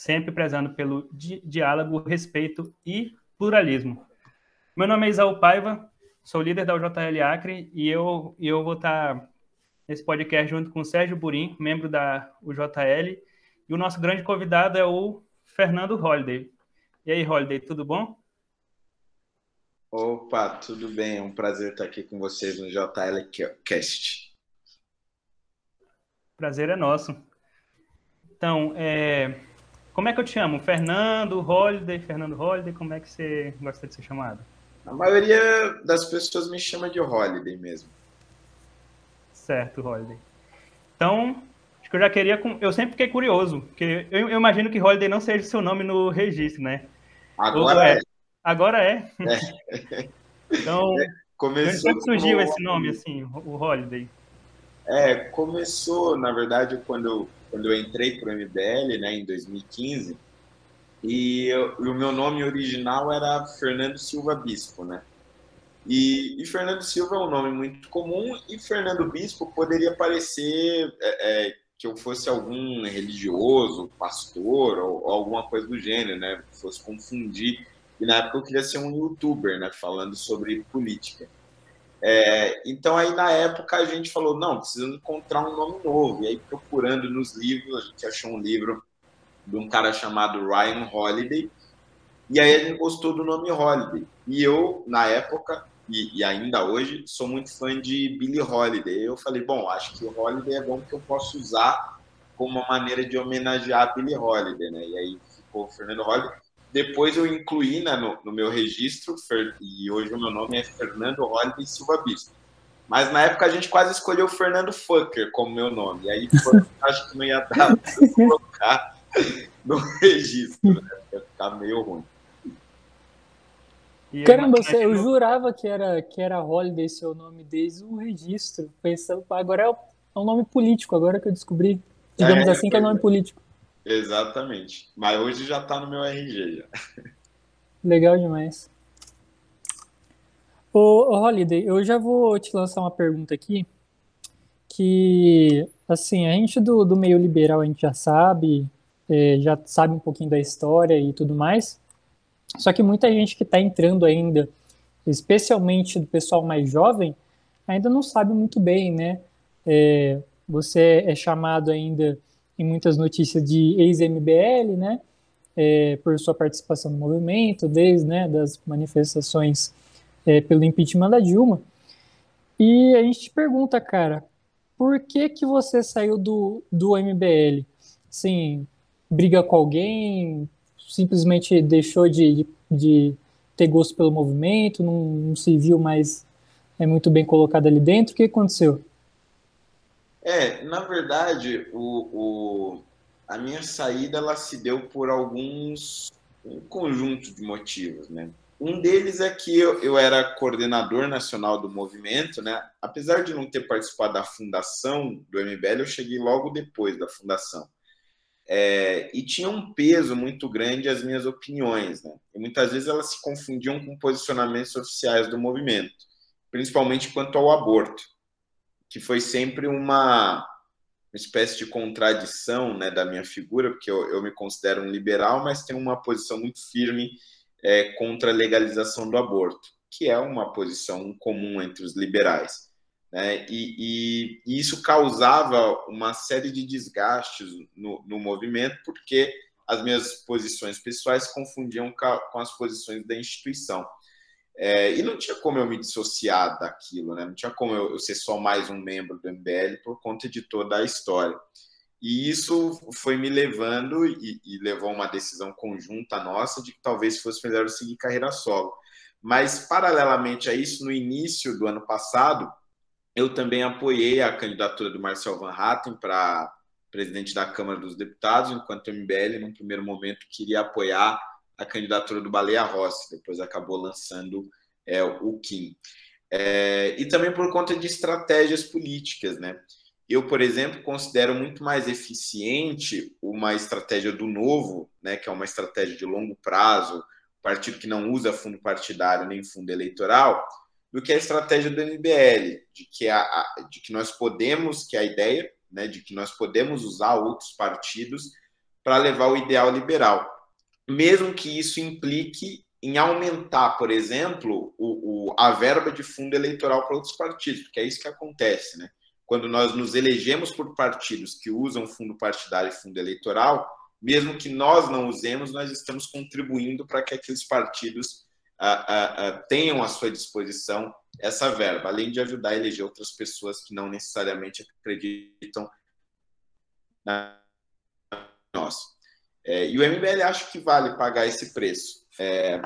sempre prezando pelo di diálogo, respeito e pluralismo. Meu nome é Isaú Paiva, sou líder da UJL Acre e eu, e eu vou estar nesse podcast junto com o Sérgio Burim, membro da UJL, e o nosso grande convidado é o Fernando Holliday. E aí, Holliday, tudo bom? Opa, tudo bem? É um prazer estar aqui com vocês no JL Cast. Prazer é nosso. Então, é... como é que eu te chamo? Fernando, Holiday, Fernando Holiday, como é que você gosta de ser chamado? A maioria das pessoas me chama de Holiday mesmo. Certo, Holiday. Então, acho que eu já queria. Eu sempre fiquei curioso, porque eu, eu imagino que Holiday não seja seu nome no registro, né? Agora é. é. Agora é. é. Então, é, começou como surgiu esse nome, assim, o Holiday? É, começou, na verdade, quando eu, quando eu entrei para o MBL, né, em 2015, e, eu, e, o meu nome original era Fernando Silva Bispo, né? E, e, Fernando Silva é um nome muito comum e Fernando Bispo poderia parecer é, é, que eu fosse algum religioso, pastor ou, ou, alguma coisa do gênero, né? Fosse confundir. E na época eu queria ser um youtuber, né? Falando sobre política. É, então aí na época a gente falou, não, precisamos encontrar um nome novo. E aí procurando nos livros, a gente achou um livro de um cara chamado Ryan Holiday. E aí gente gostou do nome Holiday. E eu, na época, e, e, ainda hoje, sou muito fã de Billie Holiday. Eu falei, bom, acho que o Holiday é bom que eu posso usar como uma maneira de homenagear a Billie Holiday, né? E aí ficou Fernando Holiday. Depois eu incluí né, no, no, meu registro, e hoje o meu nome é Fernando Holiday Silva Bispo. Mas na época a gente quase escolheu Fernando Fucker como meu nome. E aí acho que não ia dar para colocar no registro, né? Ia ficar meio ruim. Caramba, eu jurava que era, que era Holiday seu nome desde o registro. Pensando, agora é, é um nome político, agora que eu descobri. Digamos é, assim, que é nome político. Exatamente. Mas hoje já está no meu RG já. Legal demais. Ô, ô, Holiday, eu já vou te lançar uma pergunta aqui. Que, assim, a gente do, do meio liberal a gente já sabe, é, já sabe um pouquinho da história e tudo mais. Só que muita gente que está entrando ainda, especialmente do pessoal mais jovem, ainda não sabe muito bem, né? É, você é chamado ainda em muitas notícias de ex-MBL, né? É, por sua participação no movimento, desde né, das manifestações é, pelo impeachment da Dilma. E a gente te pergunta, cara, por que que você saiu do, do MBL? Sim, briga com alguém, simplesmente deixou de, de, de ter gosto pelo movimento, não, não, se viu mais é muito bem colocado ali dentro. O que aconteceu? É, na verdade, o, o, a minha saída ela se deu por alguns um conjunto de motivos, né? Um deles é que eu, eu era coordenador nacional do movimento, né? Apesar de não ter participado da fundação do MBL, eu cheguei logo depois da fundação. É, e tinha um peso muito grande as minhas opiniões, né? E muitas vezes elas se confundiam com posicionamentos oficiais do movimento, principalmente quanto ao aborto, que foi sempre uma, uma espécie de contradição né, da minha figura, porque eu, eu, me considero um liberal, mas tenho uma posição muito firme é, contra a legalização do aborto, que é uma posição comum entre os liberais. Né? E, e, e, isso causava uma série de desgastes no, no, movimento, porque as minhas posições pessoais confundiam com as posições da instituição. É, e não tinha como eu me dissociar daquilo, né? não tinha como eu, eu ser só mais um membro do MBL por conta de toda a história. E isso foi me levando e, e levou uma decisão conjunta nossa de que talvez fosse melhor eu seguir carreira solo. Mas, paralelamente a isso, no início do ano passado, eu também apoiei a candidatura do Marcel Van Hatten para presidente da Câmara dos Deputados, enquanto o MBL, num primeiro momento, queria apoiar a candidatura do Baleia Rossi, depois acabou lançando é, o Kim. É, e também por conta de estratégias políticas, né? Eu, por exemplo, considero muito mais eficiente uma estratégia do novo, né, que é uma estratégia de longo prazo, partido que não usa fundo partidário nem fundo eleitoral, do que a estratégia do MBL, de que, a, de que nós podemos, que é a ideia, né, de que nós podemos usar outros partidos para levar o ideal liberal, mesmo que isso implique em aumentar, por exemplo, o, o, a verba de fundo eleitoral para outros partidos, porque é isso que acontece, né? Quando nós nos elegemos por partidos que usam fundo partidário e fundo eleitoral, mesmo que nós não usemos, nós estamos contribuindo para que aqueles partidos ah, ah, ah, tenham à sua disposição essa verba, além de ajudar a eleger outras pessoas que não necessariamente acreditam na nós. É, e o MBL acho que vale pagar esse preço. É,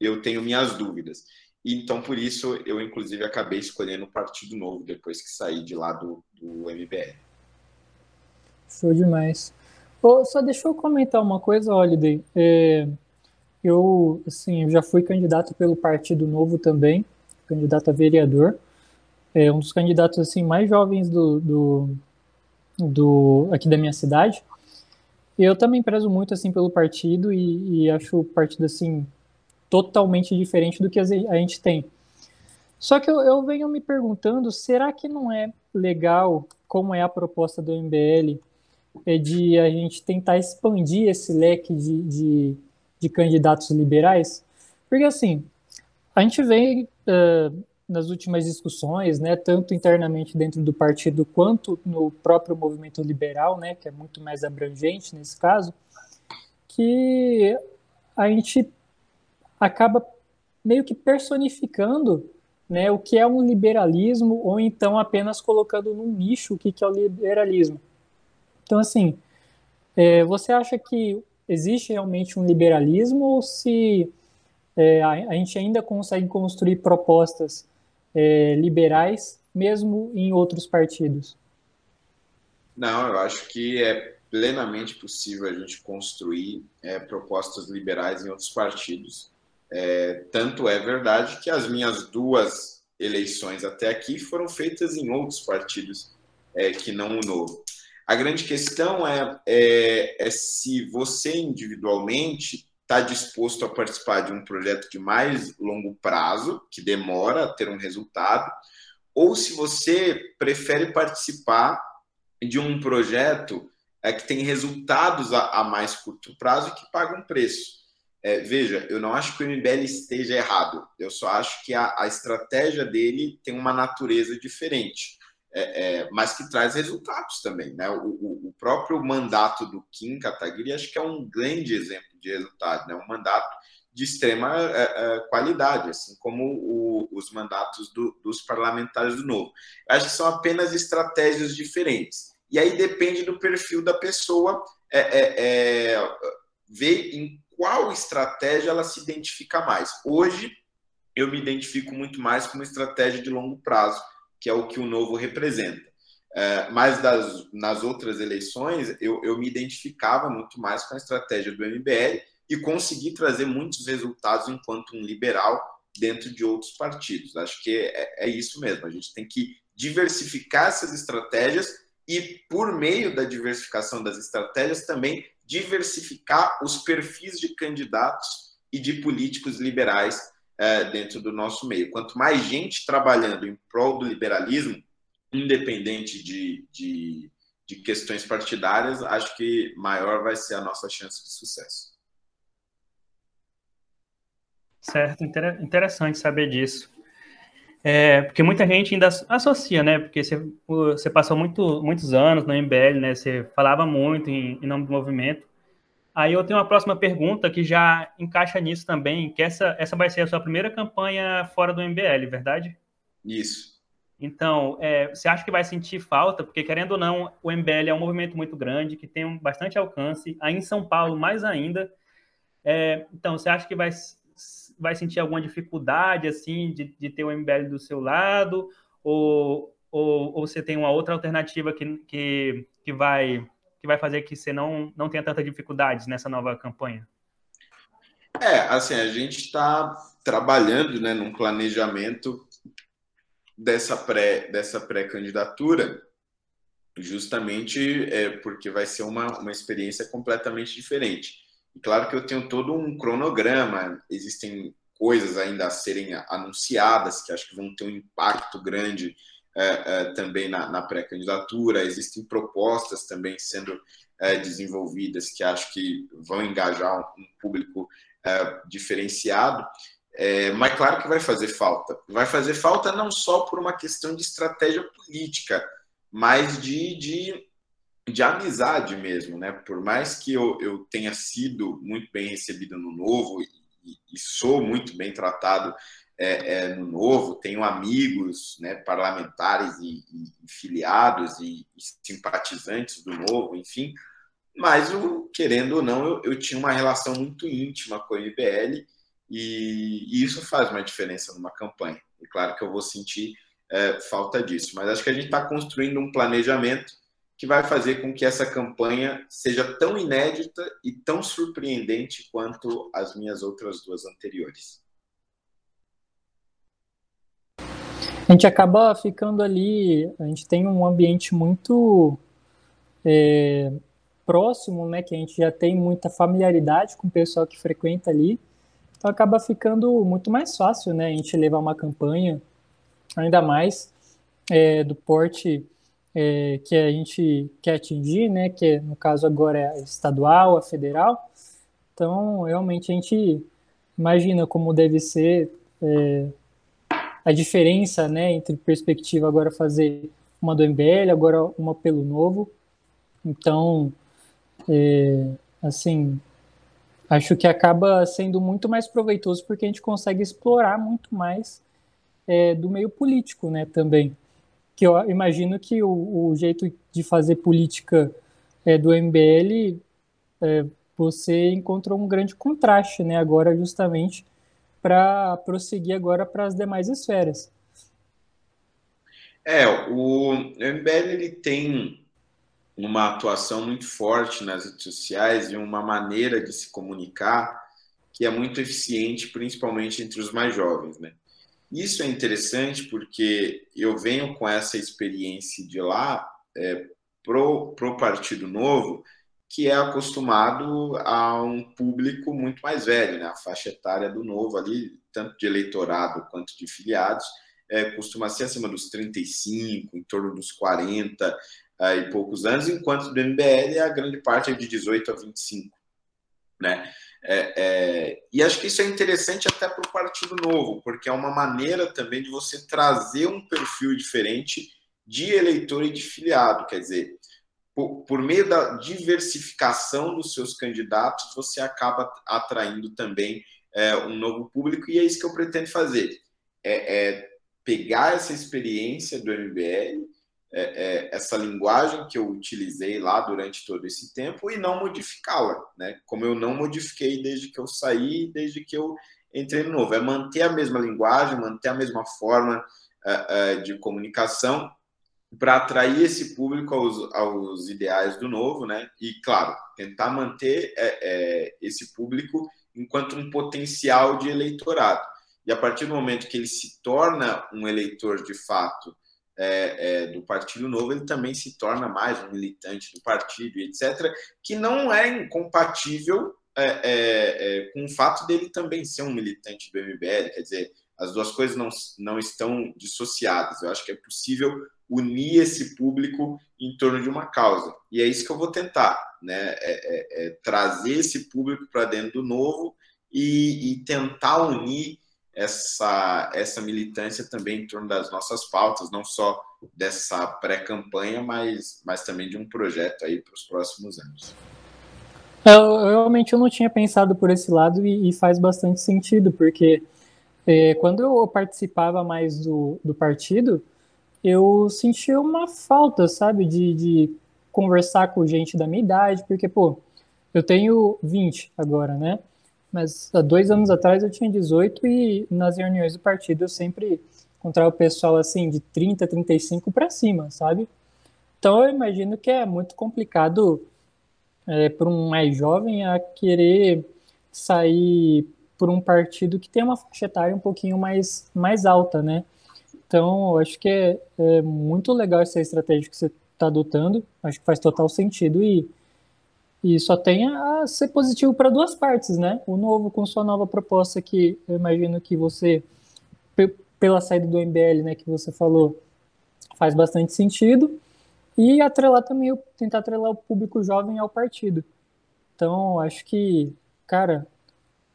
eu tenho minhas dúvidas. Então, por isso, eu, inclusive, acabei escolhendo o Partido Novo depois que saí de lá do, do MBL. Show demais. Oh, só deixa eu comentar uma coisa, Holiday. É, eu, assim, eu já fui candidato pelo Partido Novo também, candidato a vereador. É um dos candidatos assim mais jovens do, do, do aqui da minha cidade. Eu também prezo muito assim pelo partido e, e acho o partido assim totalmente diferente do que a gente tem. Só que eu, eu venho me perguntando, será que não é legal, como é a proposta do MBL, é de a gente tentar expandir esse leque de, de, de candidatos liberais? Porque assim, a gente vê uh, nas últimas discussões, né, tanto internamente dentro do partido quanto no próprio movimento liberal, né, que é muito mais abrangente nesse caso, que a gente acaba meio que personificando né, o que é um liberalismo, ou então apenas colocando num nicho o que, é o liberalismo. Então, assim, é, você acha que existe realmente um liberalismo ou se é, a, a, gente ainda consegue construir propostas é, liberais mesmo em outros partidos? Não, eu acho que é plenamente possível a gente construir é, propostas liberais em outros partidos. É, tanto é verdade que as minhas duas eleições até aqui foram feitas em outros partidos é, que não o Novo. A grande questão é, é, é se você individualmente está disposto a participar de um projeto de mais longo prazo, que demora a ter um resultado, ou se você prefere participar de um projeto é, que tem resultados a, a mais curto prazo e que paga um preço. É, veja, eu não acho que o MBL esteja errado. Eu só acho que a, a estratégia dele tem uma natureza diferente, é, é, mas que traz resultados também. Né? O, o, o, próprio mandato do Kim Kataguiri acho que é um grande exemplo de resultado, né? um mandato de extrema é, é, qualidade, assim como o, os mandatos do, dos parlamentares do Novo. Acho que são apenas estratégias diferentes. E aí depende do perfil da pessoa é, ver em qual estratégia ela se identifica mais. Hoje, eu me identifico muito mais com uma estratégia de longo prazo, que é o que o novo representa. É, mas das, nas outras eleições, eu, eu me identificava muito mais com a estratégia do MBL e consegui trazer muitos resultados enquanto um liberal dentro de outros partidos. Acho que é, é isso mesmo. A gente tem que diversificar essas estratégias e, por meio da diversificação das estratégias, também diversificar os perfis de candidatos e de políticos liberais é, dentro do nosso meio. Quanto mais gente trabalhando em prol do liberalismo, independente de, de, de questões partidárias, acho que maior vai ser a nossa chance de sucesso. Certo, interessante saber disso. É, porque muita gente ainda associa, né? Porque você, você passou muito, muitos anos no MBL, né? Você falava muito em, em, nome do movimento. Aí eu tenho uma próxima pergunta que já encaixa nisso também, que essa, essa vai ser a sua primeira campanha fora do MBL, verdade? Isso. Então, é, você acha que vai sentir falta? Porque, querendo ou não, o MBL é um movimento muito grande, que tem um, bastante alcance, aí em São Paulo mais ainda. É, então, você acha que vai vai sentir alguma dificuldade, assim, de, de ter o MBL do seu lado? Ou, ou, ou você tem uma outra alternativa que, que, que, vai, que vai fazer que você não, não tenha tanta dificuldades nessa nova campanha? É, assim, a gente está trabalhando né, num planejamento dessa pré dessa pré-candidatura justamente é, porque vai ser uma, uma experiência completamente diferente. E claro que eu tenho todo um cronograma, existem coisas ainda a serem anunciadas que acho que vão ter um impacto grande é, é, também na, na pré-candidatura, existem propostas também sendo é, desenvolvidas que acho que vão engajar um, um público diferenciado. É, mas claro que vai fazer falta. Vai fazer falta não só por uma questão de estratégia política, mas de, de, de amizade mesmo, né? Por mais que eu, eu tenha sido muito bem recebido no Novo e, e sou muito bem tratado é, é, no Novo, tenho amigos né, parlamentares e, e, filiados e, e, simpatizantes do Novo, enfim, mas eu, querendo ou não, eu, eu tinha uma relação muito íntima com o MBL e, e, isso faz uma diferença numa campanha. E claro que eu vou sentir é, falta disso, mas acho que a gente está construindo um planejamento que vai fazer com que essa campanha seja tão inédita e tão surpreendente quanto as minhas outras duas anteriores. A gente acaba ficando ali, a gente tem um ambiente muito é, próximo, né, que a gente já tem muita familiaridade com o pessoal que frequenta ali. Então acaba ficando muito mais fácil, né, a gente levar uma campanha, ainda mais é, do porte é, que a gente quer atingir, né, que no caso agora é a estadual, a federal. Então, realmente a gente imagina como deve ser é, a diferença, né, entre perspectiva agora fazer uma do MBL, agora uma pelo Novo. Então, é, assim, acho que acaba sendo muito mais proveitoso porque a gente consegue explorar muito mais é, do meio político, né, também. Que eu imagino que o, o jeito de fazer política é, do MBL, é, você encontrou um grande contraste, né, agora justamente para prosseguir agora para as demais esferas. É, o MBL ele tem uma atuação muito forte nas redes sociais e uma maneira de se comunicar que é muito eficiente, principalmente entre os mais jovens, né? Isso é interessante porque eu venho com essa experiência de lá é, pro, pro Partido Novo, que é acostumado a um público muito mais velho, né? A faixa etária do Novo ali, tanto de eleitorado quanto de filiados, é, costuma ser acima dos 35, em torno dos 40, e poucos anos, enquanto do MBL a grande parte é de 18 a 25. Né? É, é, e acho que isso é interessante até para o Partido Novo, porque é uma maneira também de você trazer um perfil diferente de eleitor e de filiado. Quer dizer, por, por meio da diversificação dos seus candidatos, você acaba atraindo também é, um novo público, e é isso que eu pretendo fazer. É, é pegar essa experiência do MBL é, é, essa linguagem que eu utilizei lá durante todo esse tempo e não modificá-la, né? Como eu não modifiquei desde que eu saí, desde que eu entrei no novo. É manter a mesma linguagem, manter a mesma forma é, é de comunicação para atrair esse público aos, aos, ideais do novo, né? E, claro, tentar manter é, é, esse público enquanto um potencial de eleitorado. E a partir do momento que ele se torna um eleitor de fato é, é, do Partido Novo, ele também se torna mais um militante do partido, etc., que não é incompatível é, é, com o fato dele também ser um militante do MBL, quer dizer, as duas coisas não, não estão dissociadas. Eu acho que é possível unir esse público em torno de uma causa. E é isso que eu vou tentar, né? É, é, trazer esse público para dentro do novo e, e tentar unir essa, essa militância também em torno das nossas pautas, não só dessa pré-campanha, mas, mas também de um projeto aí para os próximos anos. Eu, realmente eu não tinha pensado por esse lado e, e faz bastante sentido, porque é, quando eu participava mais do, do partido, eu sentia uma falta, sabe, de, de conversar com gente da minha idade, porque, pô, eu tenho 20 agora, né? Mas há dois anos atrás eu tinha 18 e nas reuniões do partido eu sempre encontrava o pessoal assim de 30, 35 para cima, sabe? Então eu imagino que é muito complicado é, para um mais jovem a querer sair por um partido que tem uma faixa etária um pouquinho mais, mais alta, né? Então, eu acho que é, é muito legal essa estratégia que você está adotando, acho que faz total sentido e e só tem a ser positivo para duas partes, né? O novo com sua nova proposta que eu imagino que você, pela saída do MBL, né, que você falou, faz bastante sentido. e atrelar também, tentar atrelar o público jovem ao partido. Então, acho que, cara,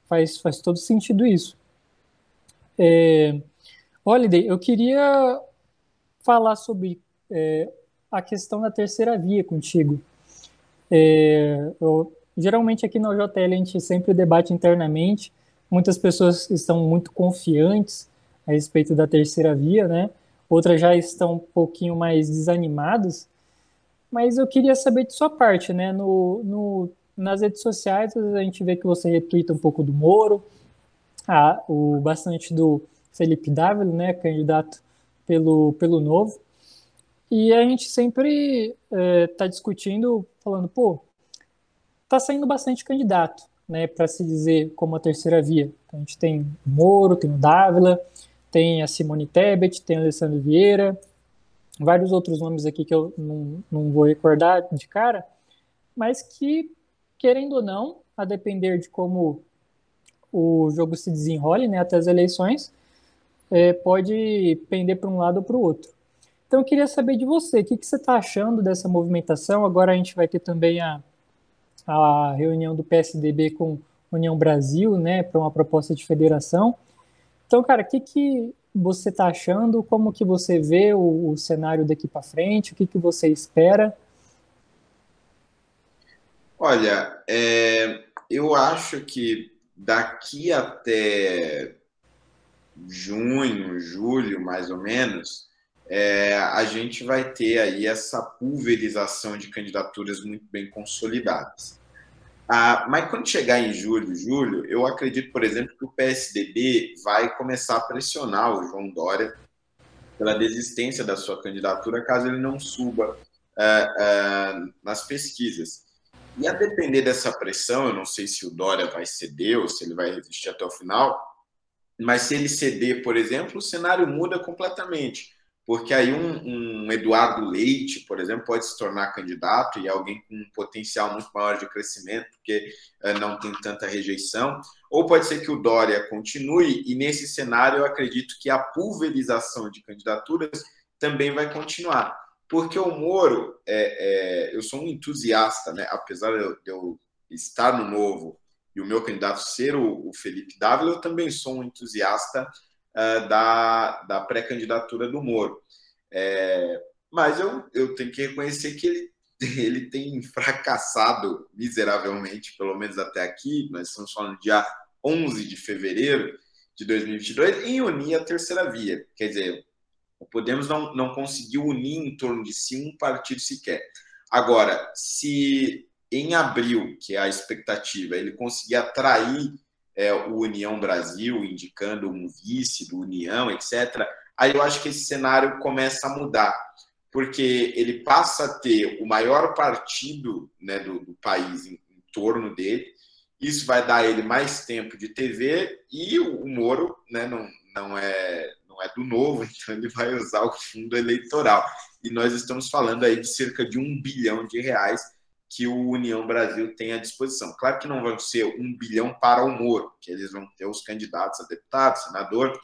faz, faz todo sentido isso. É, Holiday, eu queria falar sobre é, a questão da terceira via contigo. É, eu, geralmente aqui no JL a gente sempre debate internamente, muitas pessoas estão muito confiantes a respeito da terceira via, né? Outras já estão um pouquinho mais desanimadas, mas eu queria saber de sua parte, né? No, no, nas redes sociais a gente vê que você retweeta um pouco do Moro, a, o bastante do Felipe Dávila, né? Candidato pelo, pelo Novo. E a gente sempre está é, tá discutindo, falando, pô, tá saindo bastante candidato, né, para se dizer como a terceira via. Então, a gente tem o Moro, tem o Dávila, tem a Simone Tebet, tem o Alessandro Vieira, vários outros nomes aqui que eu não, não vou recordar de cara, mas que, querendo ou não, a depender de como o jogo se desenrole né, até as eleições, é, pode pender para um lado ou para o outro. Então eu queria saber de você, o que, que você está achando dessa movimentação? Agora a gente vai ter também a, a reunião do PSDB com União Brasil, né, para uma proposta de federação. Então, cara, o que, que você está achando? Como que você vê o, o cenário daqui para frente? O que, que você espera? Olha, é, eu acho que daqui até junho, julho, mais ou menos, é, a gente vai ter aí essa pulverização de candidaturas muito bem consolidadas. Ah, mas quando chegar em julho, julho, eu acredito, por exemplo, que o PSDB vai começar a pressionar o João Dória pela desistência da sua candidatura, caso ele não suba é, é, nas pesquisas. E a depender dessa pressão, eu não sei se o Dória vai ceder ou se ele vai resistir até o final, mas se ele ceder, por exemplo, o cenário muda completamente porque aí um, um, Eduardo Leite, por exemplo, pode se tornar candidato e alguém com um potencial muito maior de crescimento, porque é, não tem tanta rejeição, ou pode ser que o Dória continue, e nesse cenário eu acredito que a pulverização de candidaturas também vai continuar. Porque o Moro, é, é, eu sou um entusiasta, né? apesar de eu, de eu, estar no novo e o meu candidato ser o, o Felipe Dávila, eu também sou um entusiasta uh, da, da pré-candidatura do Moro. É, mas eu, eu tenho que reconhecer que ele, ele tem fracassado miseravelmente, pelo menos até aqui, nós estamos falando dia 11 de fevereiro de 2022, em unir a terceira via. Quer dizer, o Podemos não, não conseguiu unir em torno de si um partido sequer. Agora, se em abril, que é a expectativa, ele conseguir atrair é, o União Brasil, indicando um vice do União, etc., aí eu acho que esse cenário começa a mudar, porque ele passa a ter o maior partido né, do, do país em, em, torno dele, isso vai dar a ele mais tempo de TV e o, o Moro né, não, não, é, não é do novo, então ele vai usar o fundo eleitoral. E nós estamos falando aí de cerca de um bilhão de reais que o União Brasil tem à disposição. Claro que não vão ser um bilhão para o Moro, que eles vão ter os candidatos a deputado, senador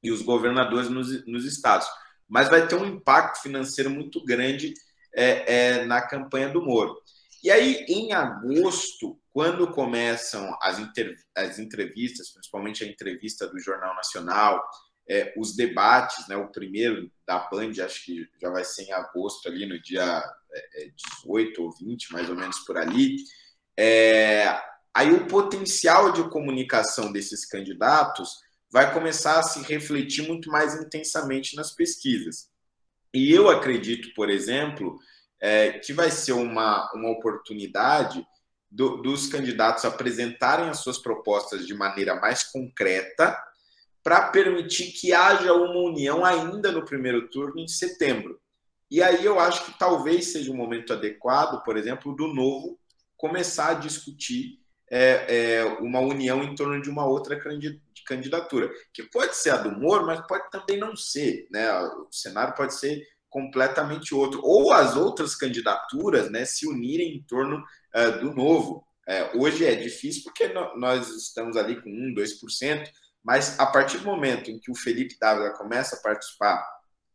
e os governadores nos, nos estados, mas vai ter um impacto financeiro muito grande é, é, na campanha do Moro. E aí, em agosto, quando começam as, as entrevistas, principalmente a entrevista do Jornal Nacional, é, os debates, né, o primeiro da Band, acho que já vai ser em agosto, ali no dia 18 é, ou 20, mais ou menos por ali. É, aí o potencial de comunicação desses candidatos vai começar a se refletir muito mais intensamente nas pesquisas. E eu acredito, por exemplo, é, que vai ser uma, uma oportunidade do, dos candidatos apresentarem as suas propostas de maneira mais concreta para permitir que haja uma união ainda no primeiro turno em setembro. E aí eu acho que talvez seja um momento adequado, por exemplo, do novo começar a discutir é, é, uma união em torno de uma outra candidatura, que pode ser a do Moro, mas pode também não ser, né? O cenário pode ser completamente outro, ou as outras candidaturas, né, se unirem em torno uh, do novo. É, hoje é difícil porque nós estamos ali com 1, 2%, mas a partir do momento em que o Felipe Dávila começa a participar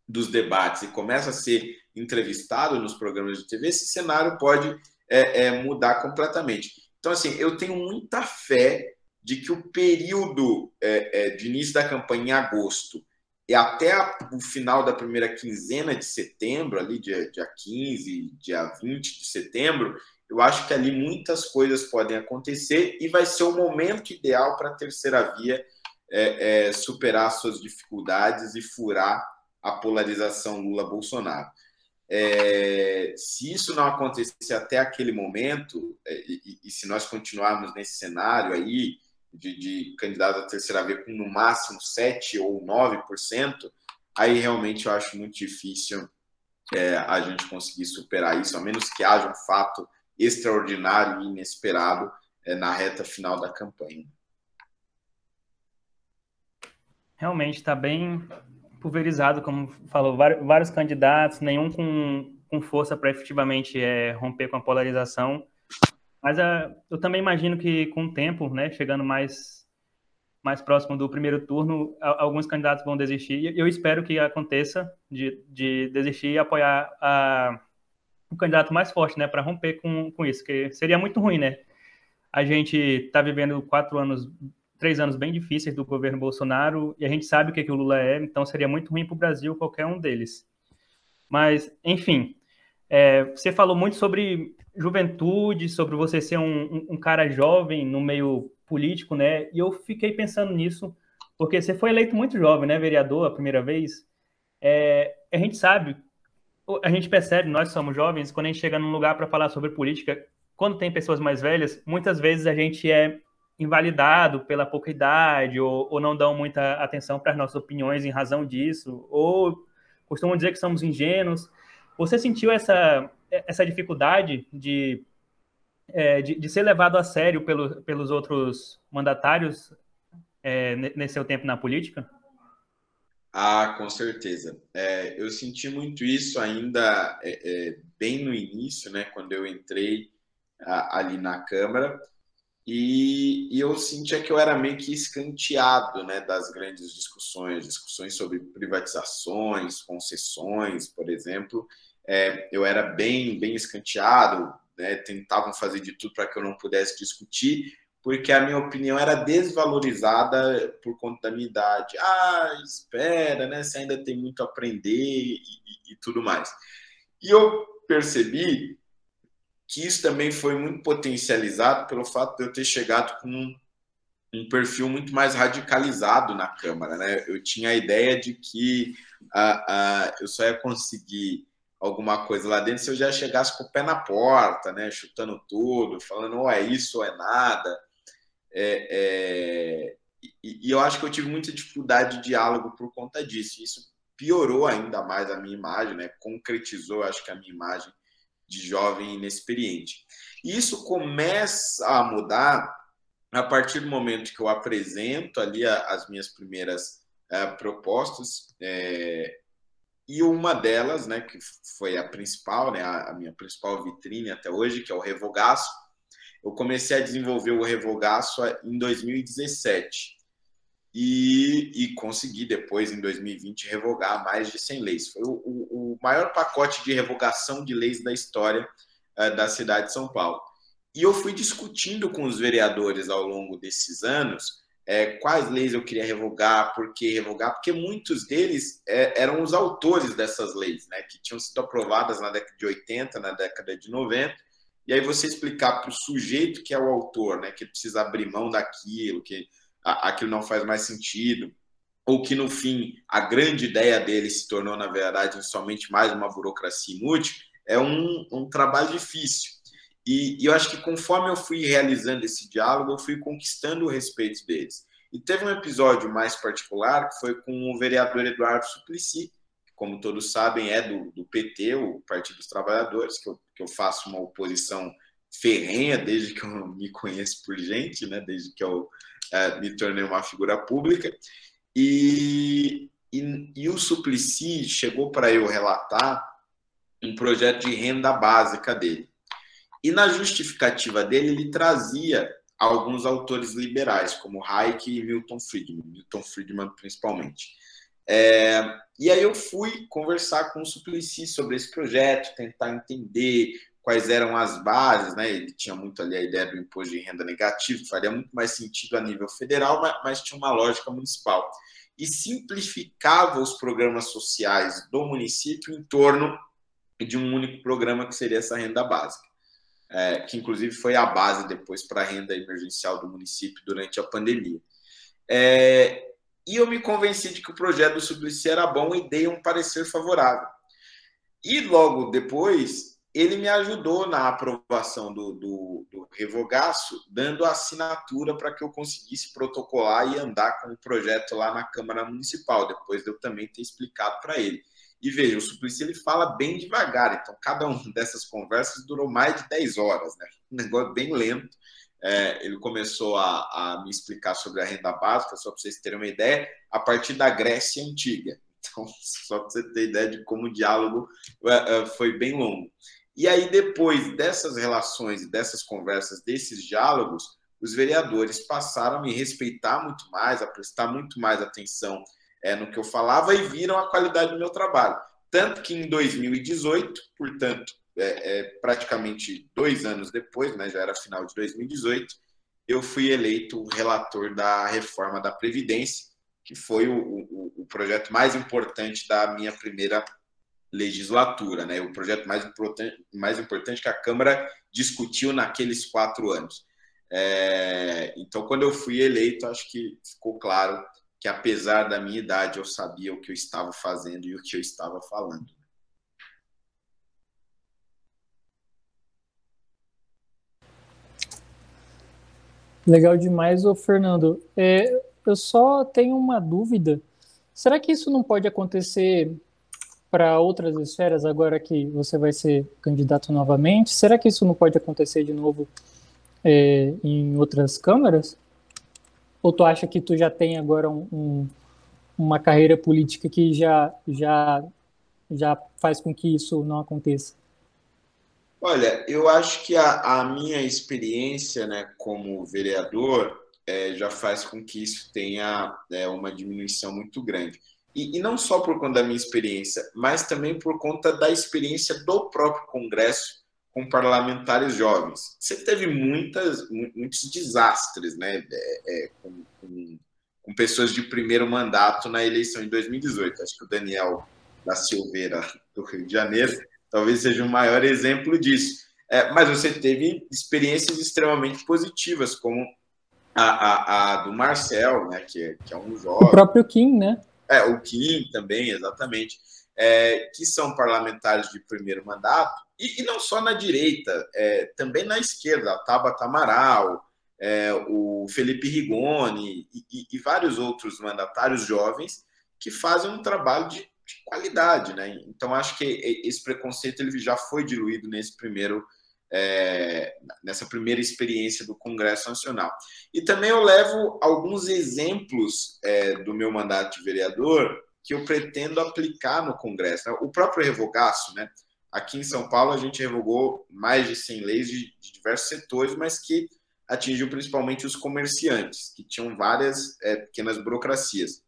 dos debates e começa a ser entrevistado nos programas de TV, esse cenário pode é, é, mudar completamente. Então, assim, eu tenho muita fé de que o período é, é de início da campanha em agosto e até o final da primeira quinzena de setembro, ali dia, dia 15, dia 20 de setembro, eu acho que ali muitas coisas podem acontecer e vai ser o momento ideal para a terceira via é, é, superar suas dificuldades e furar a polarização Lula-Bolsonaro. É, se isso não acontecer até aquele momento, é, e, e, se nós continuarmos nesse cenário aí, de, de candidato à terceira via com no máximo 7 ou 9%, aí realmente eu acho muito difícil é, a gente conseguir superar isso, a menos que haja um fato extraordinário e inesperado é, na reta final da campanha. Realmente está bem pulverizado, como falou, vários candidatos, nenhum com, com força para efetivamente é, romper com a polarização. Mas uh, eu também imagino que com o tempo, né, chegando mais, mais próximo do primeiro turno, alguns candidatos vão desistir. Eu espero que aconteça de, de desistir e apoiar a, o candidato mais forte, né, para romper com, com isso, que seria muito ruim, né? A gente está vivendo quatro anos três anos bem difíceis do governo Bolsonaro e a gente sabe o que, que o Lula é, então seria muito ruim para o Brasil qualquer um deles. Mas, enfim, é, você falou muito sobre juventude, sobre você ser um, um, um, cara jovem no meio político, né? E eu fiquei pensando nisso, porque você foi eleito muito jovem, né, vereador, a primeira vez. É, a gente sabe, a gente percebe, nós somos jovens, quando a gente chega num lugar para falar sobre política, quando tem pessoas mais velhas, muitas vezes a gente é invalidado pela pouca idade ou, ou não dão muita atenção para as nossas opiniões em razão disso, ou costumam dizer que somos ingênuos. Você sentiu essa, essa dificuldade de, é, de, de, ser levado a sério pelo, pelos outros mandatários é, nesse seu tempo na política? Ah, com certeza. É, eu senti muito isso ainda é, é, bem no início, né, quando eu entrei a, ali na Câmara. E, e, eu sentia que eu era meio que escanteado né, das grandes discussões, discussões sobre privatizações, concessões, por exemplo. É, eu era bem, bem escanteado, né, tentavam fazer de tudo para que eu não pudesse discutir, porque a minha opinião era desvalorizada por conta da minha idade. Ah, espera, né, você ainda tem muito a aprender e, e, e tudo mais. E eu percebi que isso também foi muito potencializado pelo fato de eu ter chegado com um, um perfil muito mais radicalizado na Câmara. Né? Eu tinha a ideia de que uh, uh, eu só ia conseguir alguma coisa lá dentro se eu já chegasse com o pé na porta, né? chutando tudo, falando ou é isso ou é nada. É, é... E, e, eu acho que eu tive muita dificuldade de diálogo por conta disso. Isso piorou ainda mais a minha imagem, né? concretizou, acho que a minha imagem de jovem inexperiente. E isso começa a mudar a partir do momento que eu apresento ali as minhas primeiras uh, propostas, é, e uma delas, né, que foi a principal, né, a, minha principal vitrine até hoje, que é o Revogaço, eu comecei a desenvolver o Revogaço em 2017 e, e consegui depois, em 2020, revogar mais de 100 leis. Foi o, o, o maior pacote de revogação de leis da história uh, da cidade de São Paulo. E eu fui discutindo com os vereadores ao longo desses anos é, quais leis eu queria revogar, por que revogar, porque muitos deles é, eram os autores dessas leis, né, que tinham sido aprovadas na década de 80, na década de 90, e aí você explicar para o sujeito que é o autor, né, que precisa abrir mão daquilo, que aquilo não faz mais sentido, ou que no fim a grande ideia dele se tornou, na verdade, somente mais uma burocracia inútil, é um, um trabalho difícil. E, e, eu acho que conforme eu fui realizando esse diálogo, eu fui conquistando o respeito deles. E teve um episódio mais particular que foi com o vereador Eduardo Suplicy, que, como todos sabem, é do, do PT, o Partido dos Trabalhadores, que eu, que eu faço uma oposição ferrenha desde que eu me conheço por gente, né? desde que eu é, me tornei uma figura pública. E, e, e o Suplicy chegou para eu relatar um projeto de renda básica dele. E na justificativa dele, ele trazia alguns autores liberais, como Hayek e Milton Friedman, Milton Friedman principalmente. É, e aí eu fui conversar com o Suplicy sobre esse projeto, tentar entender quais eram as bases, né? Ele tinha muito ali a ideia do imposto de renda negativo, faria muito mais sentido a nível federal, mas, mas tinha uma lógica municipal. E simplificava os programas sociais do município em torno de um único programa que seria essa renda básica, é, que inclusive foi a base depois para a renda emergencial do município durante a pandemia. É, e eu me convenci de que o projeto do Suplicy era bom e dei um parecer favorável. E logo depois, ele me ajudou na aprovação do, do, do revogaço, dando assinatura para que eu conseguisse protocolar e andar com o projeto lá na Câmara Municipal, depois de eu também ter explicado para ele. E veja, o Suplicy ele fala bem devagar, então cada uma dessas conversas durou mais de 10 horas, né? Um negócio bem lento. É, ele começou a, a, me explicar sobre a renda básica, só para vocês terem uma ideia, a partir da Grécia Antiga. Então, só para você ter ideia de como o diálogo é, é, foi bem longo. E aí, depois dessas relações, dessas conversas, desses diálogos, os vereadores passaram a me respeitar muito mais, a prestar muito mais atenção é, no que eu falava e viram a qualidade do meu trabalho. Tanto que em 2018, portanto, é, é, praticamente dois anos depois, né, já era final de 2018, eu fui eleito relator da reforma da Previdência, que foi o, o, o projeto mais importante da minha primeira legislatura, né? O projeto mais importante, mais importante que a Câmara discutiu naqueles quatro anos. É, então, quando eu fui eleito, acho que ficou claro que apesar da minha idade eu sabia o que eu estava fazendo e o que eu estava falando. Legal demais, ô Fernando. É, eu só tenho uma dúvida. Será que isso não pode acontecer para outras esferas agora que você vai ser candidato novamente? Será que isso não pode acontecer de novo é, em outras câmaras? Ou tu acha que tu já tem agora um, um, uma carreira política que já, já, já faz com que isso não aconteça? Olha, eu acho que a, a minha experiência né, como vereador é, já faz com que isso tenha é, uma diminuição muito grande. E, e, não só por conta da minha experiência, mas também por conta da experiência do próprio Congresso com parlamentares jovens. Você teve muitas, muitos desastres né, é, é, com, com, com, pessoas de primeiro mandato na eleição de 2018. Acho que o Daniel da Silveira, do Rio de Janeiro, talvez seja o maior exemplo disso. É, mas você teve experiências extremamente positivas, como a, a, a do Marcel, né, que, que é um jovem. O próprio Kim, né? É, o Kim também, exatamente. É, que são parlamentares de primeiro mandato e, e não só na direita, é, também na esquerda, a Tabata Amaral, é, o Felipe Rigoni e, e, e, vários outros mandatários jovens que fazem um trabalho de, de, qualidade, né? Então acho que esse preconceito ele já foi diluído nesse primeiro é, nessa primeira experiência do Congresso Nacional. E também eu levo alguns exemplos é, do meu mandato de vereador que eu pretendo aplicar no Congresso. Né? O próprio revogaço, né? Aqui em São Paulo, a gente revogou mais de 100 leis de, de diversos setores, mas que atingiu principalmente os comerciantes, que tinham várias é, pequenas burocracias.